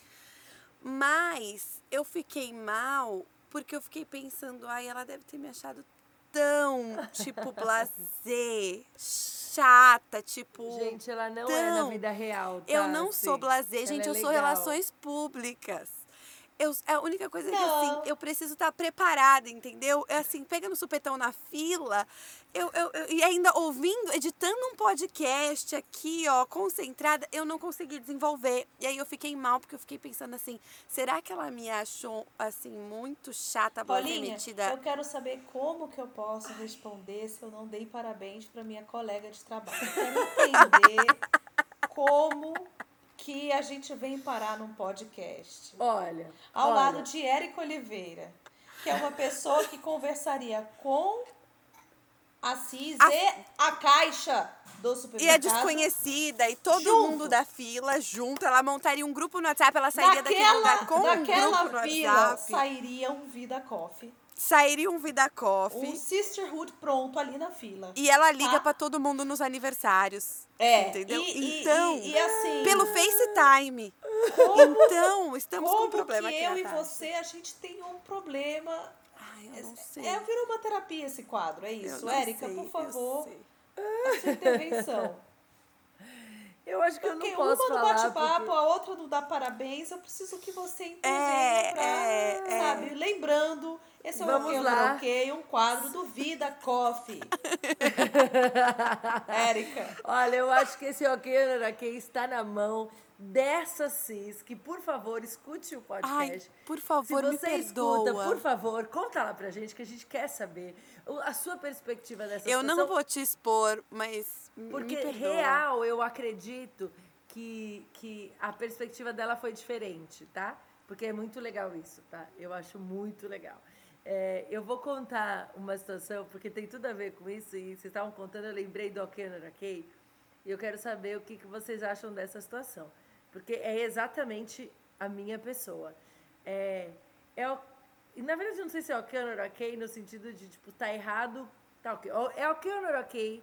Mas eu fiquei mal porque eu fiquei pensando, ai, ela deve ter me achado tão, tipo, (laughs) blasé, chata, tipo. Gente, ela não é na tão- vida real, tá? eu não Assim, sou blasé, ela gente, é eu sou legal. relações públicas. Eu, é a única coisa que, Não. assim, eu preciso estar preparada, entendeu? É assim, pega no supetão na fila, eu, eu, eu- e ainda ouvindo, editando um podcast aqui, ó, concentrada, eu não consegui desenvolver. E aí eu fiquei mal, porque eu fiquei pensando assim, será que ela me achou, assim, muito chata, Paulinha, metida? eu quero saber como que eu posso responder se eu não dei parabéns para minha colega de trabalho. Eu quero entender como que a gente vem parar num podcast. Olha. Ao olha, lado de Érica Oliveira, que é uma pessoa que conversaria com a CIS A- e a caixa do E a supermercado. desconhecida e todo Junto. mundo da fila junto. Ela montaria um grupo no WhatsApp, ela sairia daquele Daquela, lugar com um daquela grupo no fila WhatsApp. sairia um Vida Coffee. Sairia um Vida Um Coffee. sisterhood pronto ali na fila. E ela liga Tá. pra todo mundo nos aniversários. É, Entendeu? e- então, e- e assim- pelo FaceTime. Como, Então, estamos com um problema que aqui eu e você, a gente tem um problema. Ai, eu não sei. É, virou uma terapia esse quadro, é isso? Érica, por favor, sei. a sua intervenção. (laughs) Eu acho que Porque eu não posso uma falar. bate-papo, porque- a outra não dá parabéns. Eu preciso que você intervenha É, pra, é, é. sabe? Lembrando, esse é o Vamos Ok. Ok, um quadro do Vida Coffee. (laughs) Érica. Olha, eu acho que esse Ok aqui está na mão dessa cis, que por favor escute o podcast. Ai, por favor, Se me você perdoa. escuta, por favor, conta lá pra gente que a gente quer saber a sua perspectiva dessa Eu situação. não vou te expor, mas Porque real, eu acredito que, que a perspectiva dela foi diferente, tá? Porque é muito legal isso, tá? Eu acho muito legal. É, eu vou contar uma situação, porque tem tudo a ver com isso, e vocês estavam contando, eu lembrei do Alkenor Kay, e eu quero saber o que, que vocês acham dessa situação. Porque é exatamente a minha pessoa. É, é e na verdade, eu não sei se é Alkenor Kay no sentido de, tipo, tá errado, tá ok. É Alkenor Ok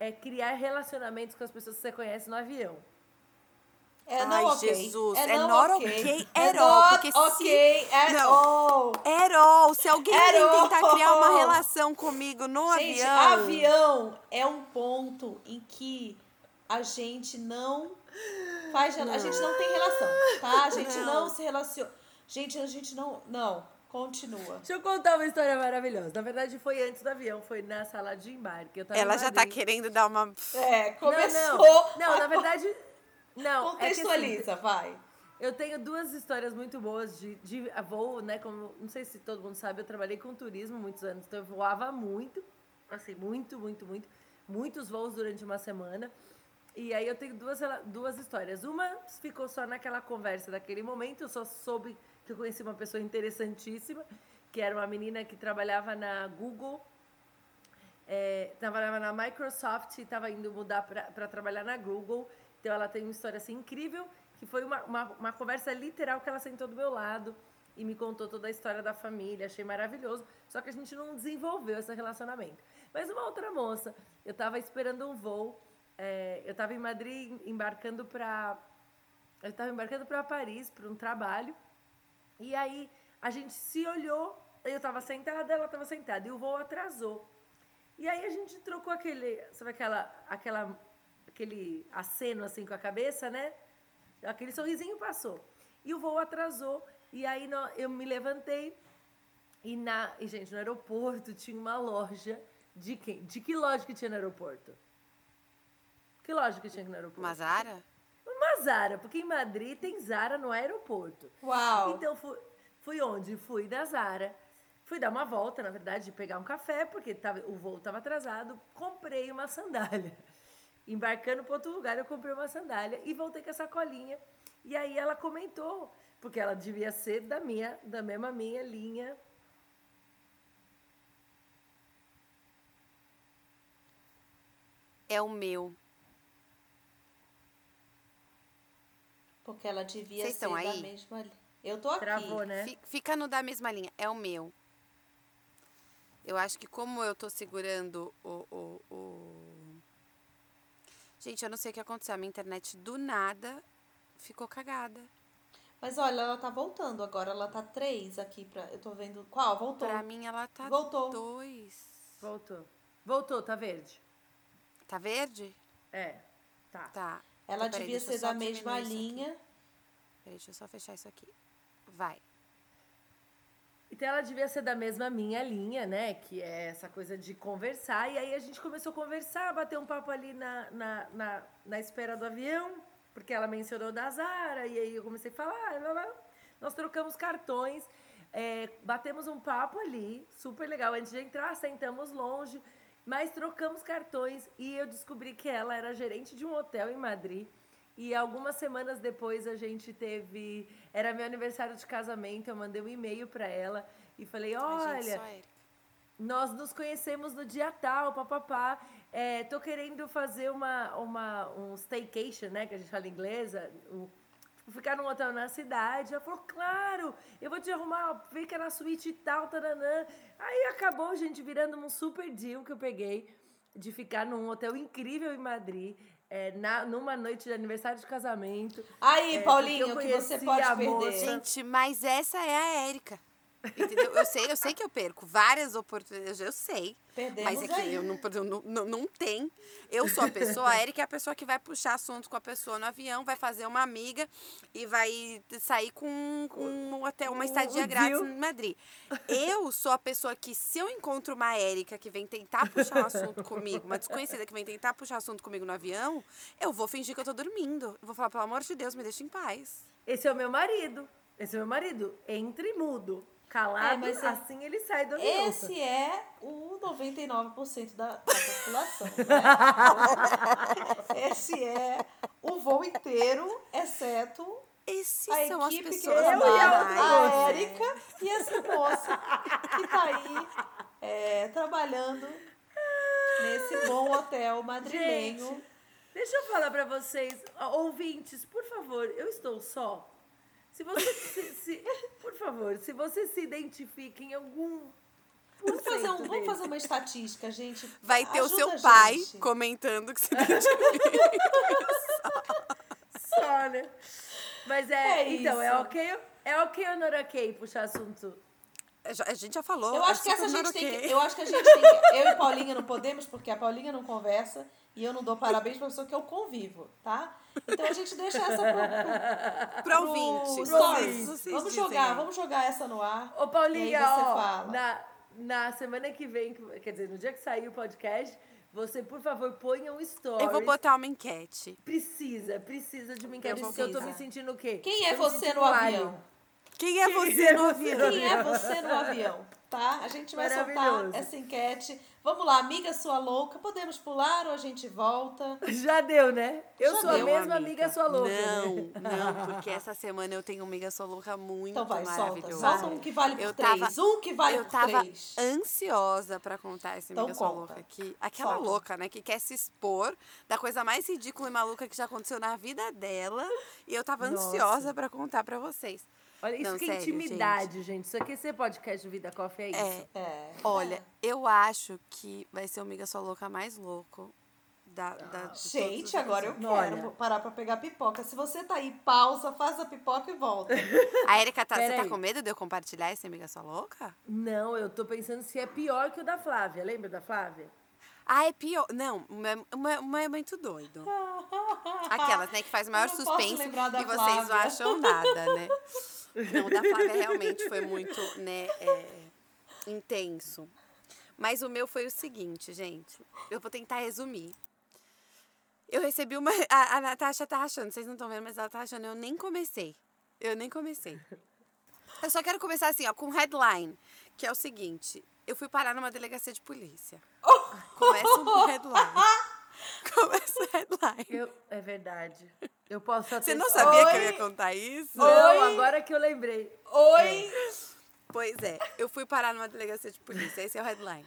é criar relacionamentos com as pessoas que você conhece no avião. É Ai, não ok. Jesus, É, é não not ok. ok É at all, not porque se- ok at Não. all. At all. Se alguém At vem all. tentar criar uma relação comigo no Gente, avião. avião é um ponto em que a gente não faz. A gente não tem relação, tá? A gente não, Não. se relaciona. Gente, a gente não. Não, continua. Deixa eu contar uma história maravilhosa. Na verdade, foi antes do avião, foi na sala de embarque. Eu tava em Ela já tá Madrid. querendo dar uma. É, (laughs) começou. Não, não. Não, na verdade. Não, é que, assim, Contextualiza, vai. Eu tenho duas histórias muito boas de, de voo, né? Como não sei se todo mundo sabe, eu trabalhei com turismo muitos anos, então eu voava muito, assim, muito, muito, muito, muitos voos durante uma semana. E aí eu tenho duas, duas histórias. Uma ficou só naquela conversa daquele momento, eu só soube eu conheci uma pessoa interessantíssima, que era uma menina que trabalhava na Google, é, trabalhava na Microsoft e estava indo mudar para trabalhar na Google. Então ela tem uma história assim incrível, que foi uma, uma, uma conversa literal que ela sentou do meu lado e me contou toda a história da família, achei maravilhoso. Só que a gente não desenvolveu esse relacionamento. Mas uma outra moça, eu estava esperando um voo, é, eu estava em Madrid embarcando para eu estava embarcando para Paris para um trabalho. E aí a gente se olhou, eu estava sentada, ela estava sentada e o voo atrasou. E aí a gente trocou aquele, sabe aquela, aquela, aquele aceno assim com a cabeça, né? Aquele sorrisinho passou. E o voo atrasou. E aí eu me levantei e na, e gente, no aeroporto tinha uma loja de quem? De que loja que tinha no aeroporto? Que loja que tinha no aeroporto? Uma Zara? Porque em Madrid tem Zara no aeroporto. Uau. Então fui, fui onde? Fui na Zara. Fui dar uma volta, na verdade, pegar um café, porque tava, o voo estava atrasado. Comprei uma sandália. (laughs) Embarcando para outro lugar, eu comprei uma sandália e voltei com a sacolinha. E aí ela comentou, porque ela devia ser da minha, da mesma minha linha. É o meu. Porque ela devia Vocês ser estão da aí? mesma. li- Eu tô aqui. Travou, né? Fi- Fica no da mesma linha. É o meu. Eu acho que como eu tô segurando o, o, o- Gente, eu não sei o que aconteceu. A minha internet do nada ficou cagada. Mas olha, ela tá voltando agora. Ela tá três aqui pra. Eu tô vendo. Qual? Voltou. Pra mim ela tá Voltou. dois. Voltou. Voltou, tá verde? Tá verde? É, tá. Tá. Ela Então, peraí, devia ser da mesma linha. Peraí, deixa eu só fechar isso aqui. Vai. Então ela devia ser da mesma minha linha, né? Que é essa coisa de conversar. E aí a gente começou a conversar, bater um papo ali na, na, na, na espera do avião, porque ela mencionou da Zara, e aí eu comecei a falar, blá, blá. nós trocamos cartões, é, batemos um papo ali, super legal. Antes de entrar, sentamos longe, mas trocamos cartões e eu descobri que ela era gerente de um hotel em Madrid. E algumas semanas depois a gente teve. Era meu aniversário de casamento, eu mandei um e-mail para ela e falei: olha, Érica. nós nos conhecemos no dia tal, papapá. É, tô querendo fazer uma, uma, um staycation, né? Que a gente fala em inglês. Um, ficar num hotel na cidade. Ela falou, claro, eu vou te arrumar, fica na suíte e tal, taranã. Aí acabou, gente, virando um super deal que eu peguei de ficar num hotel incrível em Madrid. é, na, numa noite de aniversário de casamento. Aí, É, Paulinho, que eu você pode a perder. moça. Gente, mas essa é a Érica. Entendeu? Eu sei, eu sei que eu perco várias oportunidades, eu sei. Perdemos Mas é que aí. eu não, eu não, não, não tem. Eu sou a pessoa, a Erika é a pessoa que vai puxar assunto com a pessoa no avião, vai fazer uma amiga e vai sair com, com hotel, uma estadia grátis em Madrid. Eu sou a pessoa que, se eu encontro uma Érica que vem tentar puxar um assunto comigo, uma desconhecida que vem tentar puxar assunto comigo no avião, eu vou fingir que eu tô dormindo. Eu vou falar, pelo amor de Deus, me deixa em paz. Esse é o meu marido. Esse é o meu marido. Entre mudo. Calado, É, mas é- assim ele sai do avião. Esse é o 99% da, da população. né? (laughs) Esse é o voo inteiro, exceto Esses a são as equipe que pessoas eu e a a. Érica e essa moça que tá aí é, trabalhando nesse bom hotel madrilenho. Gente, deixa eu falar pra vocês, ouvintes, por favor, eu estou só. Se você se, se- (laughs) por favor, se você se identifica em algum Vamos fazer, um- vamos fazer uma estatística, gente. Vai ter o Ajuda seu a pai gente. comentando que se (laughs) só, né? Mas é, É então, é isso. ok, é ok ou não ok puxar assunto? A gente já falou. Eu acho que é essa super gente tem ok. que. Eu acho que a gente tem que. Eu e Paulinha não podemos, porque a Paulinha não conversa e eu não dou parabéns pra pessoa que eu convivo, tá? Então a gente deixa essa pro, (laughs) pro, Pro ouvinte. stories. Vamos jogar, aí. vamos jogar essa no ar. Ô, Paulinha, ó, fala. na, na semana que vem, quer dizer, no dia que sair o podcast, você, por favor, ponha um story. Eu vou botar uma enquete. Precisa, precisa de uma enquete, Eu porque eu tô me sentindo o quê? Quem é você no avião? Quem é Quem você é no avião? Quem é você no avião? Tá? A gente vai soltar essa enquete. Vamos lá, amiga sua louca. Podemos pular ou a gente volta? Já deu, né? Eu Já sou deu, a mesma amiga, sua louca. Não, né? não, porque essa semana eu tenho uma amiga sua louca muito Então vai, solta. maravilhosa. Solta um que vale por Eu três. tava- um que vale eu por tava três. ansiosa pra contar essa Então amiga sua conta. louca aqui. Aquela Solta. louca, né, que quer se expor da coisa mais ridícula e maluca que já aconteceu na vida dela. E eu tava Nossa. ansiosa pra contar pra vocês. Olha, isso Não, que é sério, intimidade, gente. Isso aqui é ser podcast do Vida Coffee, é isso. É, É. olha, eu acho que vai ser o amiga sua louca mais louco da, da Gente, agora eu quero Olha. Parar pra pegar pipoca. Se você tá aí, pausa, faz a pipoca e volta. A Erika, tá, você Pera tá aí. com medo de eu compartilhar esse amiga sua louca? Não, eu tô pensando se é pior que o da Flávia. Lembra da Flávia? Ah, é pior. Não, uma, uma, uma é muito doido. (laughs) Aquelas, né, que faz o maior suspense e vocês não acham nada, né? (laughs) Não, o da Flávia realmente foi muito, né, é, intenso. Mas o meu foi o seguinte, gente. Eu vou tentar resumir. Eu recebi uma. (laughs) A, a Natasha tá achando, vocês não estão vendo, mas ela tá achando. Eu nem comecei. Eu nem comecei. Eu só quero começar assim, ó, com um headline, que é o seguinte. Eu fui parar numa delegacia de polícia. (laughs) Começa um headline. (laughs) Começa o headline. Eu, é verdade. Eu posso até... Você não sabia que eu Oi? ia contar isso? Não, Oi? agora que eu lembrei. Oi! Pois é, eu fui parar numa delegacia de polícia. Esse é o headline.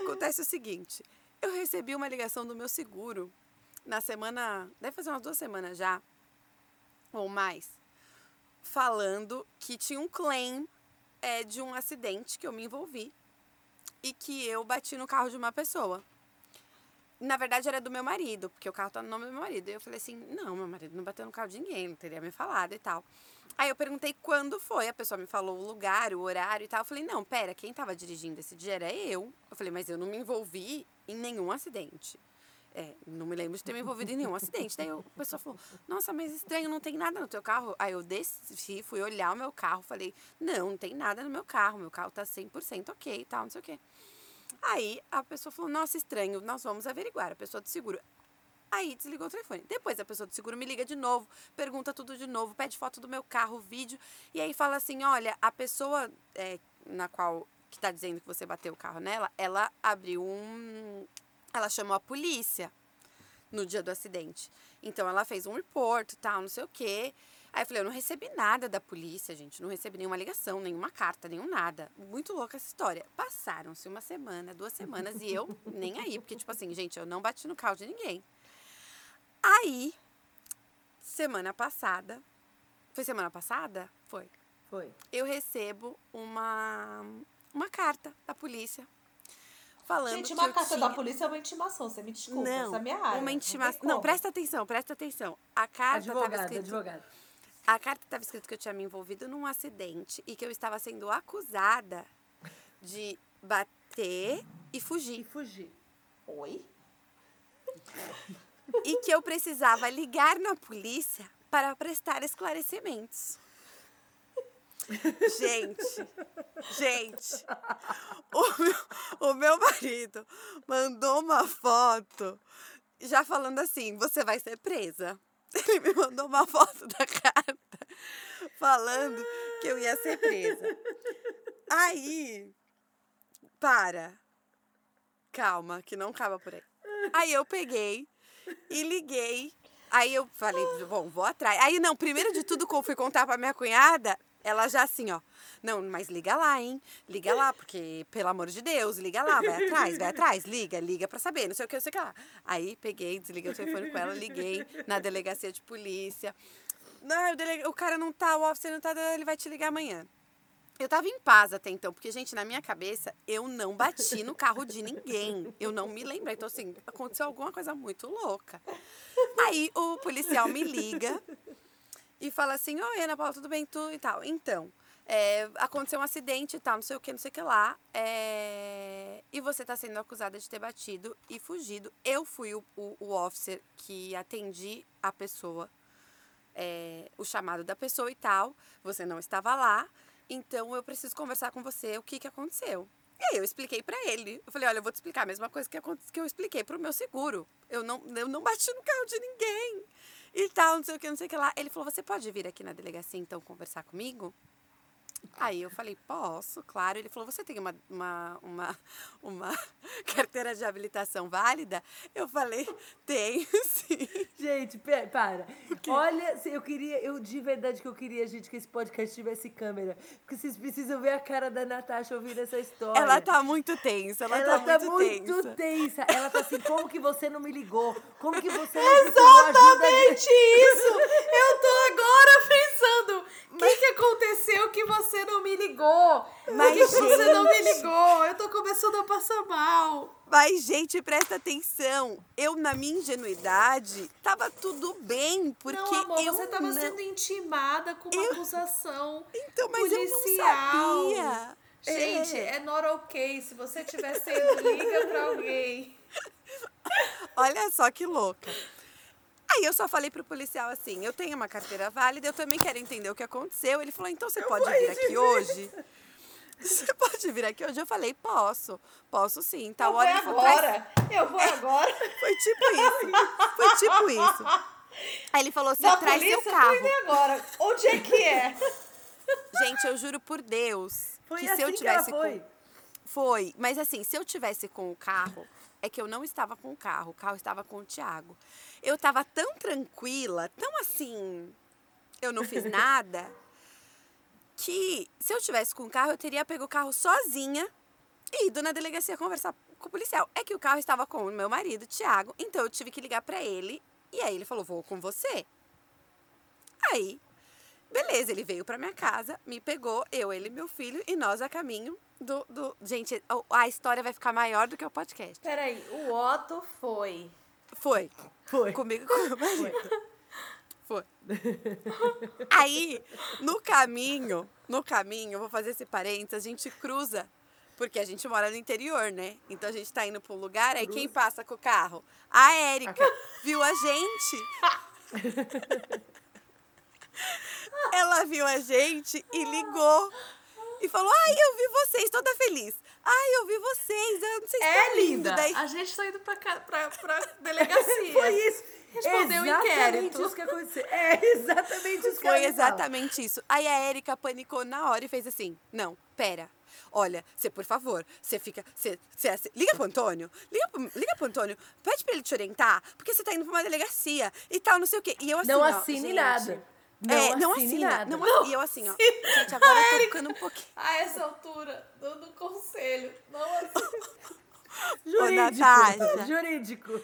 Acontece o seguinte: eu recebi uma ligação do meu seguro na semana. Deve fazer umas duas semanas já, ou mais, falando que tinha um claim é, de um acidente que eu me envolvi e que eu bati no carro de uma pessoa. Na verdade, era do meu marido, porque o carro tá no nome do meu marido. E eu falei assim: não, meu marido não bateu no carro de ninguém, não teria me falado e tal. Aí eu perguntei quando foi, a pessoa me falou o lugar, o horário e tal. Eu falei: não, pera, quem tava dirigindo esse dia era eu. Eu falei: mas eu não me envolvi em nenhum acidente. É, não me lembro de ter me envolvido em nenhum acidente. Daí eu- a pessoa falou: Nossa, mas estranho, não tem nada no teu carro. Aí eu desci, fui olhar o meu carro, falei: Não, não tem nada no meu carro, meu carro tá 100% ok e tal, não sei o quê. Aí a pessoa falou: Nossa, estranho, nós vamos averiguar. A pessoa do seguro. Aí desligou o telefone. Depois a pessoa do seguro me liga de novo, pergunta tudo de novo, pede foto do meu carro, vídeo. E aí fala assim: Olha, a pessoa é, na qual que tá dizendo que você bateu o carro nela, ela abriu um. Ela chamou a polícia no dia do acidente. Então ela fez um report tal, não sei o quê. Aí eu falei, eu não recebi nada da polícia, gente. Não recebi nenhuma ligação, nenhuma carta, nenhum nada. Muito louca essa história. Passaram-se uma semana, duas semanas e eu (laughs) nem aí. Porque, tipo assim, gente, eu não bati no carro de ninguém. Aí, semana passada. Foi semana passada? Foi Foi. eu recebo uma, uma carta da polícia falando Gente, uma carta tinha... da polícia é uma intimação, você me desculpa, não, essa é minha área. uma intimação. Não, presta atenção, presta atenção. A carta estava Advogado, escrito, advogado. A carta estava escrito que eu tinha me envolvido num acidente e que eu estava sendo acusada de bater e E fugir fugir. Oi? e que eu precisava ligar na polícia para prestar esclarecimentos. Gente, gente, o meu, o meu marido mandou uma foto já falando assim: você vai ser presa. (laughs) Ele me mandou uma foto da carta falando que eu ia ser presa. Aí, para, calma, que não acaba por aí. Aí eu peguei e liguei. Aí eu falei, bom, vou atrás. Aí não, primeiro de tudo, fui contar pra minha cunhada, ela já assim, ó. Não, mas liga lá, hein? Liga lá, porque, pelo amor de Deus, liga lá, vai atrás, vai atrás, liga, liga pra saber, não sei o que, não sei o que lá. Aí peguei, desliguei o telefone com ela, liguei na delegacia de polícia. Não, o, delega- o cara não tá, o officer não tá, ele vai te ligar amanhã. Eu tava em paz até então, porque, gente, na minha cabeça, eu não bati no carro de ninguém. Eu não me lembro. Então, assim, aconteceu alguma coisa muito louca. Aí o policial me liga e fala assim: Oi, Ana Paula, tudo bem? Tu e tal. Então, é, aconteceu um acidente e tal, não sei o que, não sei o que lá. é, e você tá sendo acusada de ter batido e fugido. Eu fui o, o, o officer que atendi a pessoa é, o chamado da pessoa e tal. Você não estava lá, então eu preciso conversar com você o que, que aconteceu. E aí eu expliquei pra ele. Eu falei, olha, eu vou te explicar a mesma coisa que, que eu expliquei pro meu seguro. Eu não, eu não bati no carro de ninguém. E tal, não sei o que, não sei o que lá. Ele falou, você pode vir aqui na delegacia então conversar comigo? Aí eu falei, posso, claro. Ele falou, você tem uma, uma, uma, (laughs) uma (laughs) carteira de habilitação válida? Eu falei, tenho (laughs) sim. Gente, para. Olha, eu queria, eu de verdade que eu queria, gente, que esse podcast tivesse câmera. Porque vocês precisam ver a cara da Natasha ouvindo essa história. Ela tá muito tensa, ela, Ela tá, muito, tensa. tensa. Ela tá assim, como que você não me ligou? Como que você não. Exatamente isso! Eu tô agora o que, que aconteceu que você não me ligou? Mas, que, você não me ligou? Eu tô começando a passar mal. Mas, gente, presta atenção. Eu, na minha ingenuidade, tava tudo bem, porque não, amor, eu você tava não... sendo intimada com uma acusação Então, mas eu não policial. sabia. Gente, É. é not ok. Se você tiver sendo, liga pra alguém. (laughs) Olha só que louca. Aí eu só falei pro policial assim, eu tenho uma carteira válida, eu também quero entender o que aconteceu. Ele falou, então você pode vir aqui hoje? (laughs) Você pode vir aqui hoje? Eu falei, posso, posso sim. Tal eu hora vou ele falou, "Traz agora. Eu vou agora. (laughs) Foi tipo isso. Foi tipo isso. Aí ele falou: você Da traz polícia, seu eu carro. indo agora. Onde é que é? (laughs) Gente, eu juro por Deus Foi que assim se eu que tivesse foi. com Foi, mas assim, se eu tivesse com o carro, é que eu não estava com o carro, o carro estava com o Thiago. Eu estava tão tranquila, tão assim, eu não fiz (laughs) nada, que se eu tivesse com o carro, eu teria pego o carro sozinha e ido na delegacia conversar com o policial. É que o carro estava com o meu marido, Thiago, então eu tive que ligar para ele e aí ele falou: "Vou com você". Aí, beleza, ele veio pra minha casa, me pegou, eu, ele e meu filho, e nós a caminho do. do... Gente, a história vai ficar maior do que o podcast. Peraí, o Otto foi. Foi. Foi. Comigo com meu marido. Foi. Aí, no caminho, no caminho, vou fazer esse parênteses, a gente cruza. Porque a gente mora no interior, né? Então a gente tá indo pra um lugar, aí quem passa com o carro? A Érica. Viu a gente? Ela viu a gente e ligou. E falou: Ai, eu vi vocês, toda feliz. Ai, eu vi vocês. Eu não sei se É, tá lindo. linda. Daí, A gente tá indo pra, cá- pra, pra (laughs) delegacia. Foi isso. Respondeu o inquérito. isso que aconteceu. É exatamente isso que Foi fala. exatamente isso. Aí a Érica panicou na hora e fez assim: Não, pera. Olha, você, por favor, você fica. Você, você, liga pro Antônio. Liga pro, liga pro Antônio. Pede pra ele te orientar, porque você tá indo pra uma delegacia e tal, não sei o quê. E eu assim. Não ó, assine gente, nada. Não é, não assina. nada. Não, e eu assim, ó. Gente, agora eu tô ficando um pouquinho. (laughs) A essa altura do, do conselho. Não assim. (laughs) Jurídico. Natasha. Jurídico.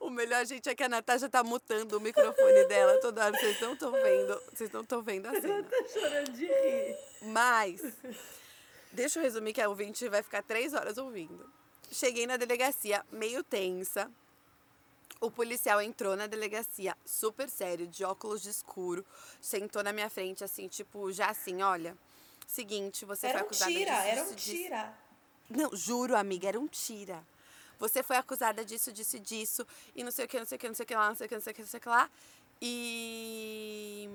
O melhor, gente, é que a Natasha tá mutando o microfone dela toda hora. Vocês não estão vendo. Vocês não estão vendo a cena. Tá chorando de rir. Mas, deixa eu resumir que a ouvinte vai ficar três horas ouvindo. Cheguei na delegacia, meio tensa. O policial entrou na delegacia, super sério, de óculos de escuro. Sentou na minha frente, assim, tipo, já assim, olha. Seguinte, você Era foi um acusada tira, disso, era um disso, disso. tira. Não, juro, amiga, era um tira. Você foi acusada disso, disso e disso, e não sei o que, não sei o que, não sei o que lá, não sei o que, não sei o que, não sei o que lá. E.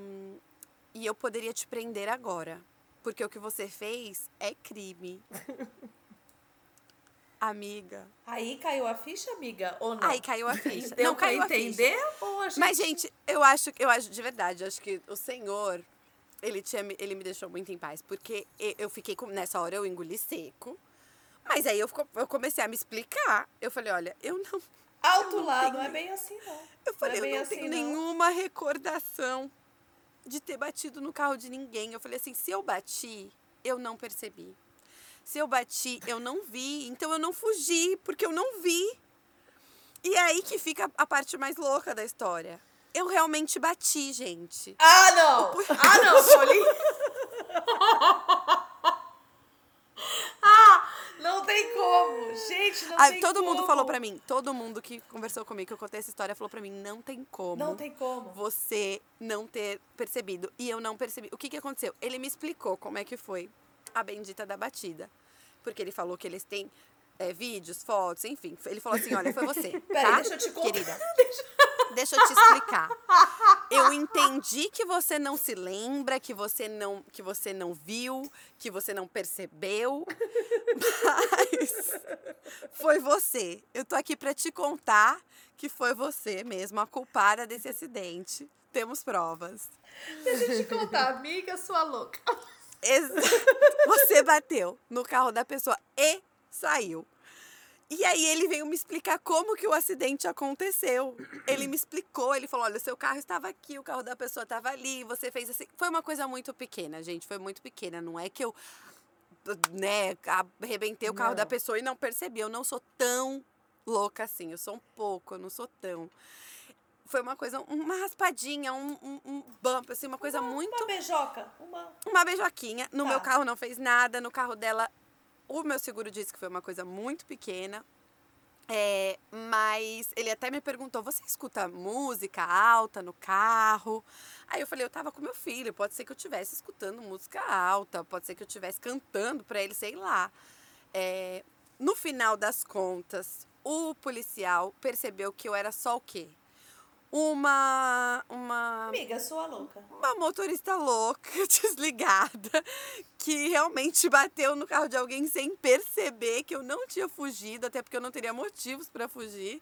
E eu poderia te prender agora. Porque o que você fez é crime. (laughs) amiga. Aí caiu a ficha, amiga? Ou não? Aí caiu a ficha. Deu não caiu a ficha. entender? Ou a gente... Mas, gente, eu acho, eu acho de verdade, acho que o Senhor, ele, tinha, me- ele me deixou muito em paz. Porque eu fiquei com. Nessa hora eu engoli seco. Mas aí eu, eu comecei a me explicar. Eu falei, olha, eu não. Alto eu não é bem assim, não. Eu falei, não é eu não assim, tenho não. nenhuma recordação de ter batido no carro de ninguém. Eu falei assim, se eu bati, eu não percebi. Se eu bati, eu não vi. Então eu não fugi, porque eu não vi. E é aí que fica a parte mais louca da história. Eu realmente bati, gente. Ah, não! Ah, não, Paulinho! (laughs) ah, não tem como! Gente, não Ah, tem todo mundo como. falou pra mim, todo mundo que conversou comigo, que eu contei essa história, falou pra mim, não tem como. Não tem como. você não ter percebido. E eu não percebi. O que, que aconteceu? Ele me explicou como é que foi a bendita da batida. Porque ele falou que eles têm é, vídeos, fotos, enfim. Ele falou assim: olha, foi você. (laughs) Peraí, tá? deixa eu te contar. Querida. (laughs) (laughs) Deixa eu te explicar. Eu entendi que você não se lembra, que você não, que você não viu, que você não percebeu. Mas foi você. Eu tô aqui pra te contar que foi você mesmo a culpada desse acidente. Temos provas. Deixa eu te contar, amiga, sua louca. Você bateu no carro da pessoa e saiu. E aí ele veio me explicar como que o acidente aconteceu. Ele me explicou, ele falou: olha, o seu carro estava aqui, o carro da pessoa estava ali, você fez assim. Foi uma coisa muito pequena, gente. Foi muito pequena. Não é que eu né, arrebentei o carro Não. da pessoa e não percebi. Eu não sou tão louca assim. Eu sou um pouco, eu não sou tão. Foi uma coisa, uma raspadinha, um, um, um bump, assim, uma coisa muito Uma beijoca. Uma. uma beijoquinha. No Tá. meu carro não fez nada. No carro dela, o meu seguro disse que foi uma coisa muito pequena. É, mas ele até me perguntou: você escuta música alta no carro? Aí eu falei: eu tava com meu filho, pode ser que eu estivesse escutando música alta, pode ser que eu estivesse cantando pra ele, sei lá. É, no final das contas, o policial percebeu que eu era só o quê? Uma. Uma Amiga, sua louca. uma motorista louca, (laughs) desligada, que realmente bateu no carro de alguém sem perceber que eu não tinha fugido, até porque eu não teria motivos para fugir.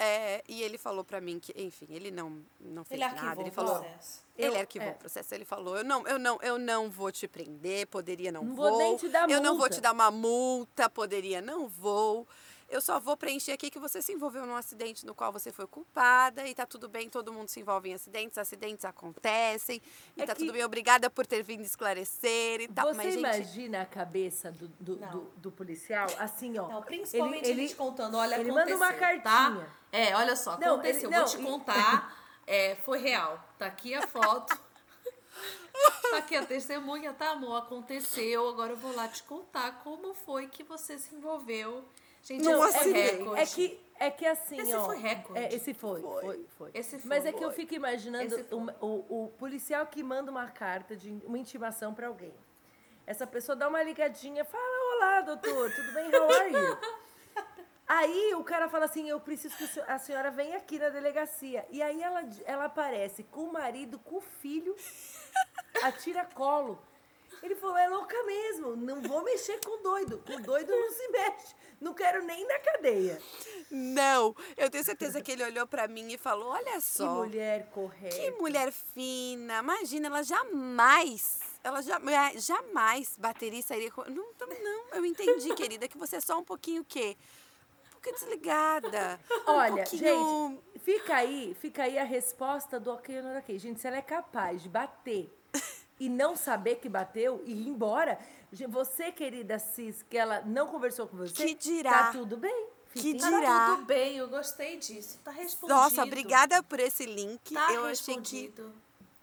É, e ele falou pra mim que, enfim, ele não, não fez Ele arquivou nada. Ele o falou. processo. Ele Eu- arquivou é. o processo, ele falou, eu não, eu não, eu não vou te prender, poderia não, Não vou nem te dar eu não vou multa." te dar uma multa, poderia não vou. Eu só vou preencher aqui que você se envolveu num acidente no qual você foi culpada e tá tudo bem, todo mundo se envolve em acidentes, acidentes acontecem e É tá que- tudo bem, obrigada por ter vindo esclarecer e tal. Você Mas, gente, imagina a cabeça do, do, do, do policial assim, ó. Não, principalmente ele, ele, ele, te contando, olha, ele aconteceu, manda uma Tá? cartinha. É, olha só, Não, aconteceu. ele- não, Vou te contar, (laughs) é, foi real. Tá aqui a foto. Tá aqui a testemunha, tá, amor? Aconteceu. Agora eu vou lá te contar como foi que você se envolveu. Gente, foi acidente. recorde. É que, é que assim, Esse ó. foi recorde. É, esse foi, Foi. foi, foi. Esse Mas foi. é que eu fico imaginando foi. uma- o, o policial que manda uma carta de uma intimação pra alguém. Essa pessoa dá uma ligadinha, fala: Olá, doutor, tudo bem? How are you? (laughs) Aí o cara fala assim: Eu preciso que o a senhora venha aqui na delegacia. E aí ela, ela aparece com o marido, com o filho, (laughs) a tiracolo. Ele falou: É louca mesmo, não vou mexer com doido. Com doido não se mexe. Não quero nem na cadeia. não, eu tenho certeza que ele olhou pra mim e falou, olha Que só. mulher correta. Que mulher fina. Imagina, ela jamais, ela jamais, jamais bateria e sairia com... Não, não, eu entendi, querida, que você é só um pouquinho o quê? Um pouquinho desligada. um Olha, pouquinho... gente, fica aí, fica aí a resposta do ok ok. Gente, se ela é capaz de bater e não saber que bateu e ir embora, você, querida Cis, que ela não conversou com você, Que dirá? tá tudo bem. Fica Que em Tá dirá? tudo bem, eu gostei disso. Tá respondido. Nossa, obrigada por esse link. Tá eu achei que respondido.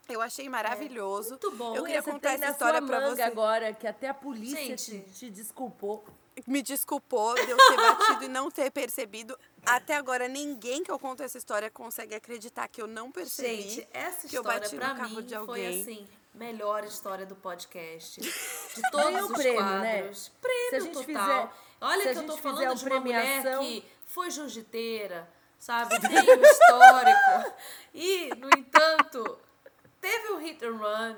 eu achei maravilhoso. Muito bom. Eu queria Você contar essa história manga você. agora, que até a polícia te, Gente. te desculpou. me desculpou de eu ter batido e não ter percebido. Até agora, ninguém que eu conto essa história consegue acreditar que eu não percebi. Gente, essa que eu história bati no carro mim de foi alguém. assim, melhor história do podcast. De (laughs) todos Ganhou os prêmio, né? quadros. Prêmio Se a gente total. fizer- Olha que eu tô falando de uma uma mulher premiação- que foi jiu-jiteira, sabe? Tem um histórico. E, no entanto, teve um hit and run.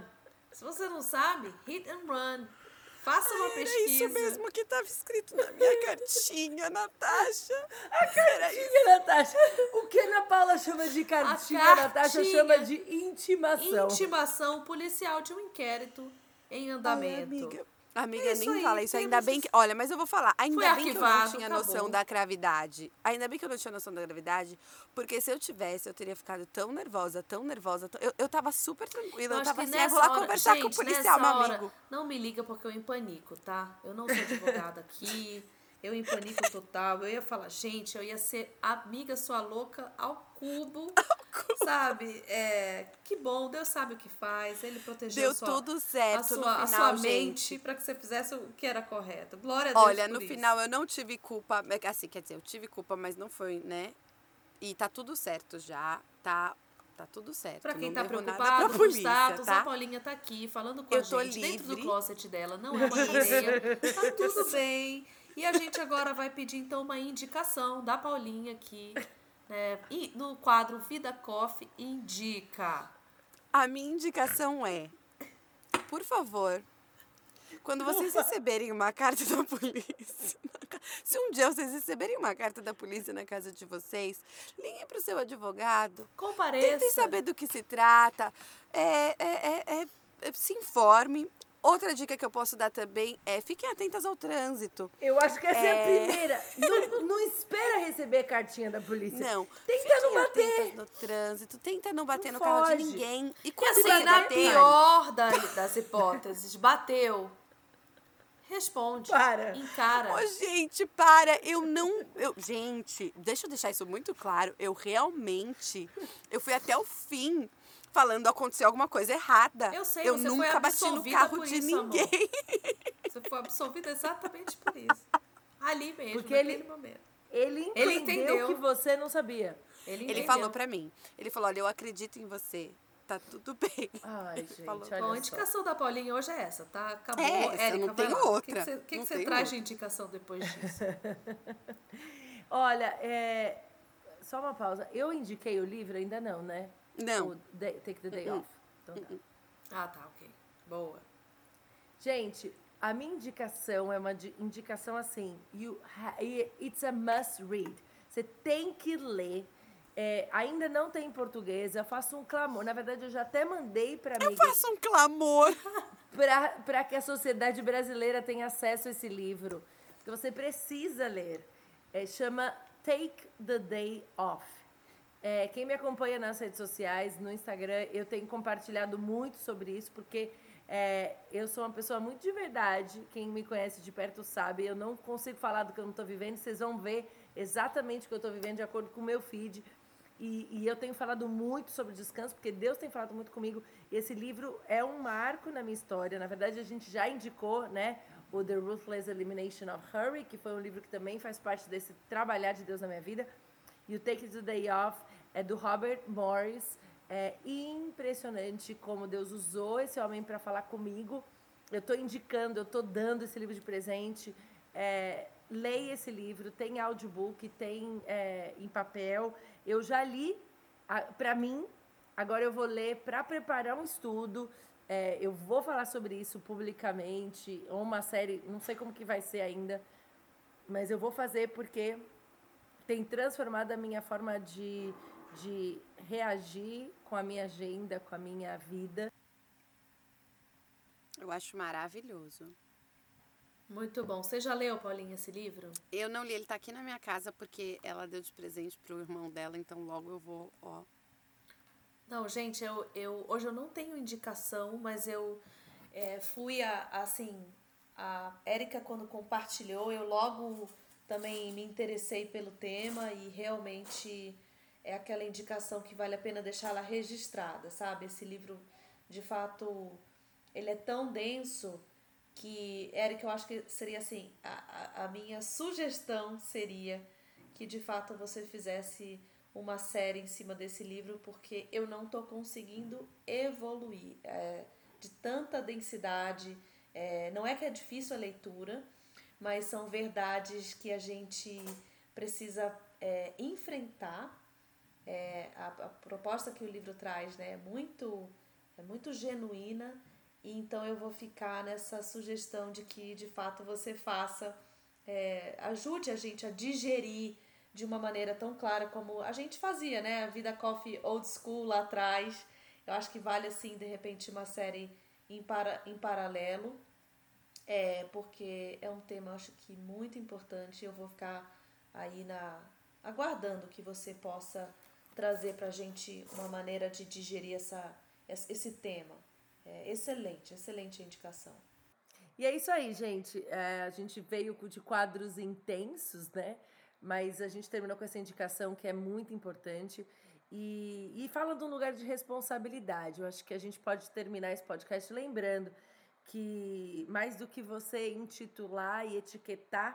Se você não sabe, hit and run. Faça uma pesquisa. isso mesmo que estava escrito na minha (laughs) cartinha, Natasha. Isso. Cartinha, Natasha. O que a Ana Paula chama de cartinha, a Natasha cartinha. chama de intimação. Intimação policial de um inquérito em Ai, andamento. amiga. Amiga, É isso nem aí, fala isso. Ainda bem que. Olha, mas eu vou falar. Ainda Foi bem que eu não tinha acabou. noção da gravidade. Ainda bem que eu não tinha noção da gravidade. Porque se eu tivesse, eu teria ficado tão nervosa, tão nervosa. tão- Eu, eu tava super tranquila. Eu, acho tava assim, "Ah, vou nessa lá hora- conversar com o gente, policial, meu hora, amigo. Não me liga porque eu empanico, tá? Eu não sou advogada aqui. (laughs) Eu empanico total. Eu ia falar, gente, eu ia ser amiga sua louca (laughs) ao cubo. Sabe? É, que bom, Deus sabe o que faz. Ele protegeu Deu a sua, tudo a certo sua, no a final, sua mente para que você fizesse o que era correto. Glória a Deus. Olha, no isso. final eu não tive culpa. é Assim, quer dizer, eu tive culpa, mas não foi, né? E tá tudo certo já. Tá, tá tudo certo. Pra quem não tá preocupado com o polícia, status, tá? a Paulinha tá aqui falando com Eu a tô gente dentro do livre. closet dela. Não é uma (laughs) ideia. Tá tudo bem. E a gente agora vai pedir então uma indicação da Paulinha aqui. Né? E no quadro Vida Coffee Indica. A minha indicação é, por favor, quando vocês receberem uma carta da polícia, se um dia vocês receberem uma carta da polícia na casa de vocês, liguem para o seu advogado, Compareça. tentem saber do que se trata, é, é, é, é, é, se informe. Outra dica que eu posso dar também é fiquem atentas ao trânsito. Eu acho que essa é, a É. primeira. Não, não espera receber cartinha da polícia. Não, Tenta não bater. no trânsito, tenta não bater Não no carro de foge. ninguém. E E quando assim, você na bater, pior da- (laughs) das hipóteses, bateu. Responde. Para. Encara. Ô, gente, para, eu não. Eu, gente, deixa eu deixar isso muito claro. Eu realmente. Eu fui até o fim falando aconteceu alguma coisa errada. Eu sei, Eu você foi nunca bati no carro de isso, amor. ninguém. (laughs) Você foi absolvida exatamente por isso. Ali mesmo, Porque naquele ele- momento. Ele entendeu, Ele entendeu. que você não sabia. Ele, Ele falou pra mim. Ele falou: olha, eu acredito em você. Tá tudo bem. Ai, (laughs) gente, falou. olha Bom, a só. indicação da Paulinha hoje é essa, tá? Acabou. É essa, Érica, não vai tem lá. Outra. que, que você, o que que você traz outra. de indicação depois (laughs) disso? Olha, é... só uma pausa. Eu indiquei o livro, ainda não, né? Não. O Day- Take the Day Uh-uh. Off. Então tá. ah, tá, ok. Boa. Gente, a minha indicação é uma di- indicação assim, you it's a must read. Você tem que ler. É, ainda não tem em português. Eu faço um clamor. Na verdade, eu já até mandei para amiga. Eu faço um clamor. (laughs) para que a sociedade brasileira tenha acesso a esse livro. Que você precisa ler. É, chama Take the Day Off. É, quem me acompanha nas redes sociais, no Instagram, eu tenho compartilhado muito sobre isso, porque é, eu sou uma pessoa muito de verdade. Quem me conhece de perto sabe. Eu não consigo falar do que eu não estou vivendo. Vocês vão ver exatamente o que eu estou vivendo de acordo com o meu feed. E, e, eu tenho falado muito sobre descanso, porque Deus tem falado muito comigo. Esse livro é um marco na minha história. Na verdade, a gente já indicou, né? O The Ruthless Elimination of Hurry, que foi um livro que também faz parte desse trabalhar de Deus na minha vida. E o Take the Day Off é do Robert Morris. É impressionante como Deus usou esse homem para falar comigo. Eu estou indicando, eu estou dando esse livro de presente. É, leia esse livro, tem audiobook, tem é, em papel. Eu já li para mim, agora eu vou ler para preparar um estudo. É, eu vou falar sobre isso publicamente, ou uma série, não sei como que vai ser ainda, mas eu vou fazer porque tem transformado a minha forma de, de reagir com a minha agenda, com a minha vida. Eu acho maravilhoso. Muito bom. Você já leu, Paulinha, esse livro? Eu não li, ele está aqui na minha casa porque ela deu de presente pro irmão dela, então logo eu vou, ó. Não, gente, eu, eu hoje eu não tenho indicação, mas eu é, fui a, assim, a Érica quando compartilhou, eu logo também me interessei pelo tema e realmente é aquela indicação que vale a pena deixá-la registrada, sabe? Esse livro, de fato, ele é tão denso que, Eric, eu acho que seria assim, a, a minha sugestão seria que de fato você fizesse uma série em cima desse livro, porque eu não estou conseguindo evoluir. É, de tanta densidade, é, não é que é difícil a leitura, mas são verdades que a gente precisa é, enfrentar. É, a, a, proposta que o livro traz né, é, muito, é muito genuína então eu vou ficar nessa sugestão de que de fato você faça, é, ajude a gente a digerir de uma maneira tão clara como a gente fazia, né? A Vida Coffee Old School lá atrás. Eu acho que vale assim, de repente, uma série em, para, em paralelo. É, porque é um tema, acho que muito importante. Eu vou ficar aí na aguardando que você possa trazer para a gente uma maneira de digerir essa, esse tema. É, excelente, excelente indicação. E é isso aí, gente. É, a gente veio de quadros intensos, né? Mas a gente terminou com essa indicação que é muito importante. E, e fala de um lugar de responsabilidade. Eu acho que a gente pode terminar esse podcast lembrando que mais do que você intitular e etiquetar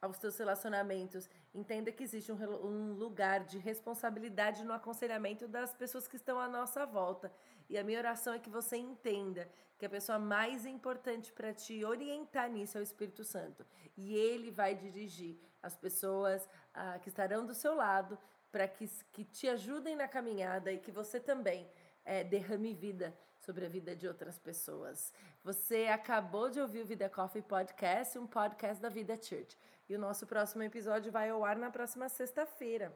aos seus relacionamentos, entenda que existe um, um lugar de responsabilidade no aconselhamento das pessoas que estão à nossa volta. E a minha oração é que você entenda que a pessoa mais importante para te orientar nisso é o Espírito Santo. E ele vai dirigir as pessoas ah, que estarão do seu lado para que, que te ajudem na caminhada e que você também é, derrame vida sobre a vida de outras pessoas. Você acabou de ouvir o Vida Coffee Podcast, um podcast da Vida Church. E o nosso próximo episódio vai ao ar na próxima sexta-feira.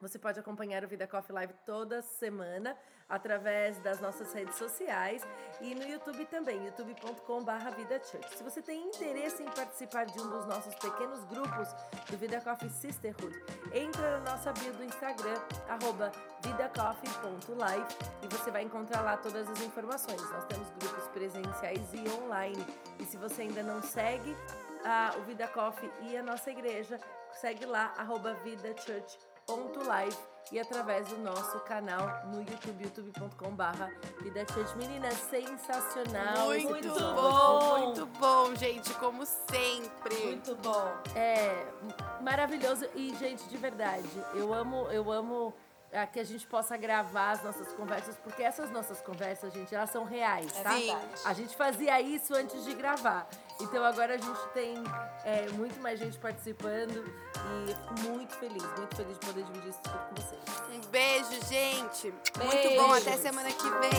Você pode acompanhar o Vida Coffee Live toda semana através das nossas redes sociais e no YouTube também, youtube.com.br VidaChurch. Se você tem interesse em participar de um dos nossos pequenos grupos do Vida Coffee Sisterhood, entra na nossa bio do Instagram, arroba vidacoffee.live e você vai encontrar lá todas as informações. Nós temos grupos presenciais e online. E se você ainda não segue uh, o Vida Coffee e a nossa igreja, segue lá, arroba VidaChurch.live live e através do nosso canal no YouTube, youtube.com/barra Vida Church. Meninas, sensacional! Muito bom, muito bom, gente, como sempre. Muito bom. É maravilhoso e gente, de verdade, eu amo, eu amo a que a gente possa gravar as nossas conversas, porque essas nossas conversas, gente, elas são reais, é tá? Sim. A gente fazia isso antes de gravar. Então agora a gente tem é, muito mais gente participando e fico muito feliz, muito feliz de poder dividir isso tudo com vocês. Um beijo, gente. Beijo. Muito bom. Até semana que vem.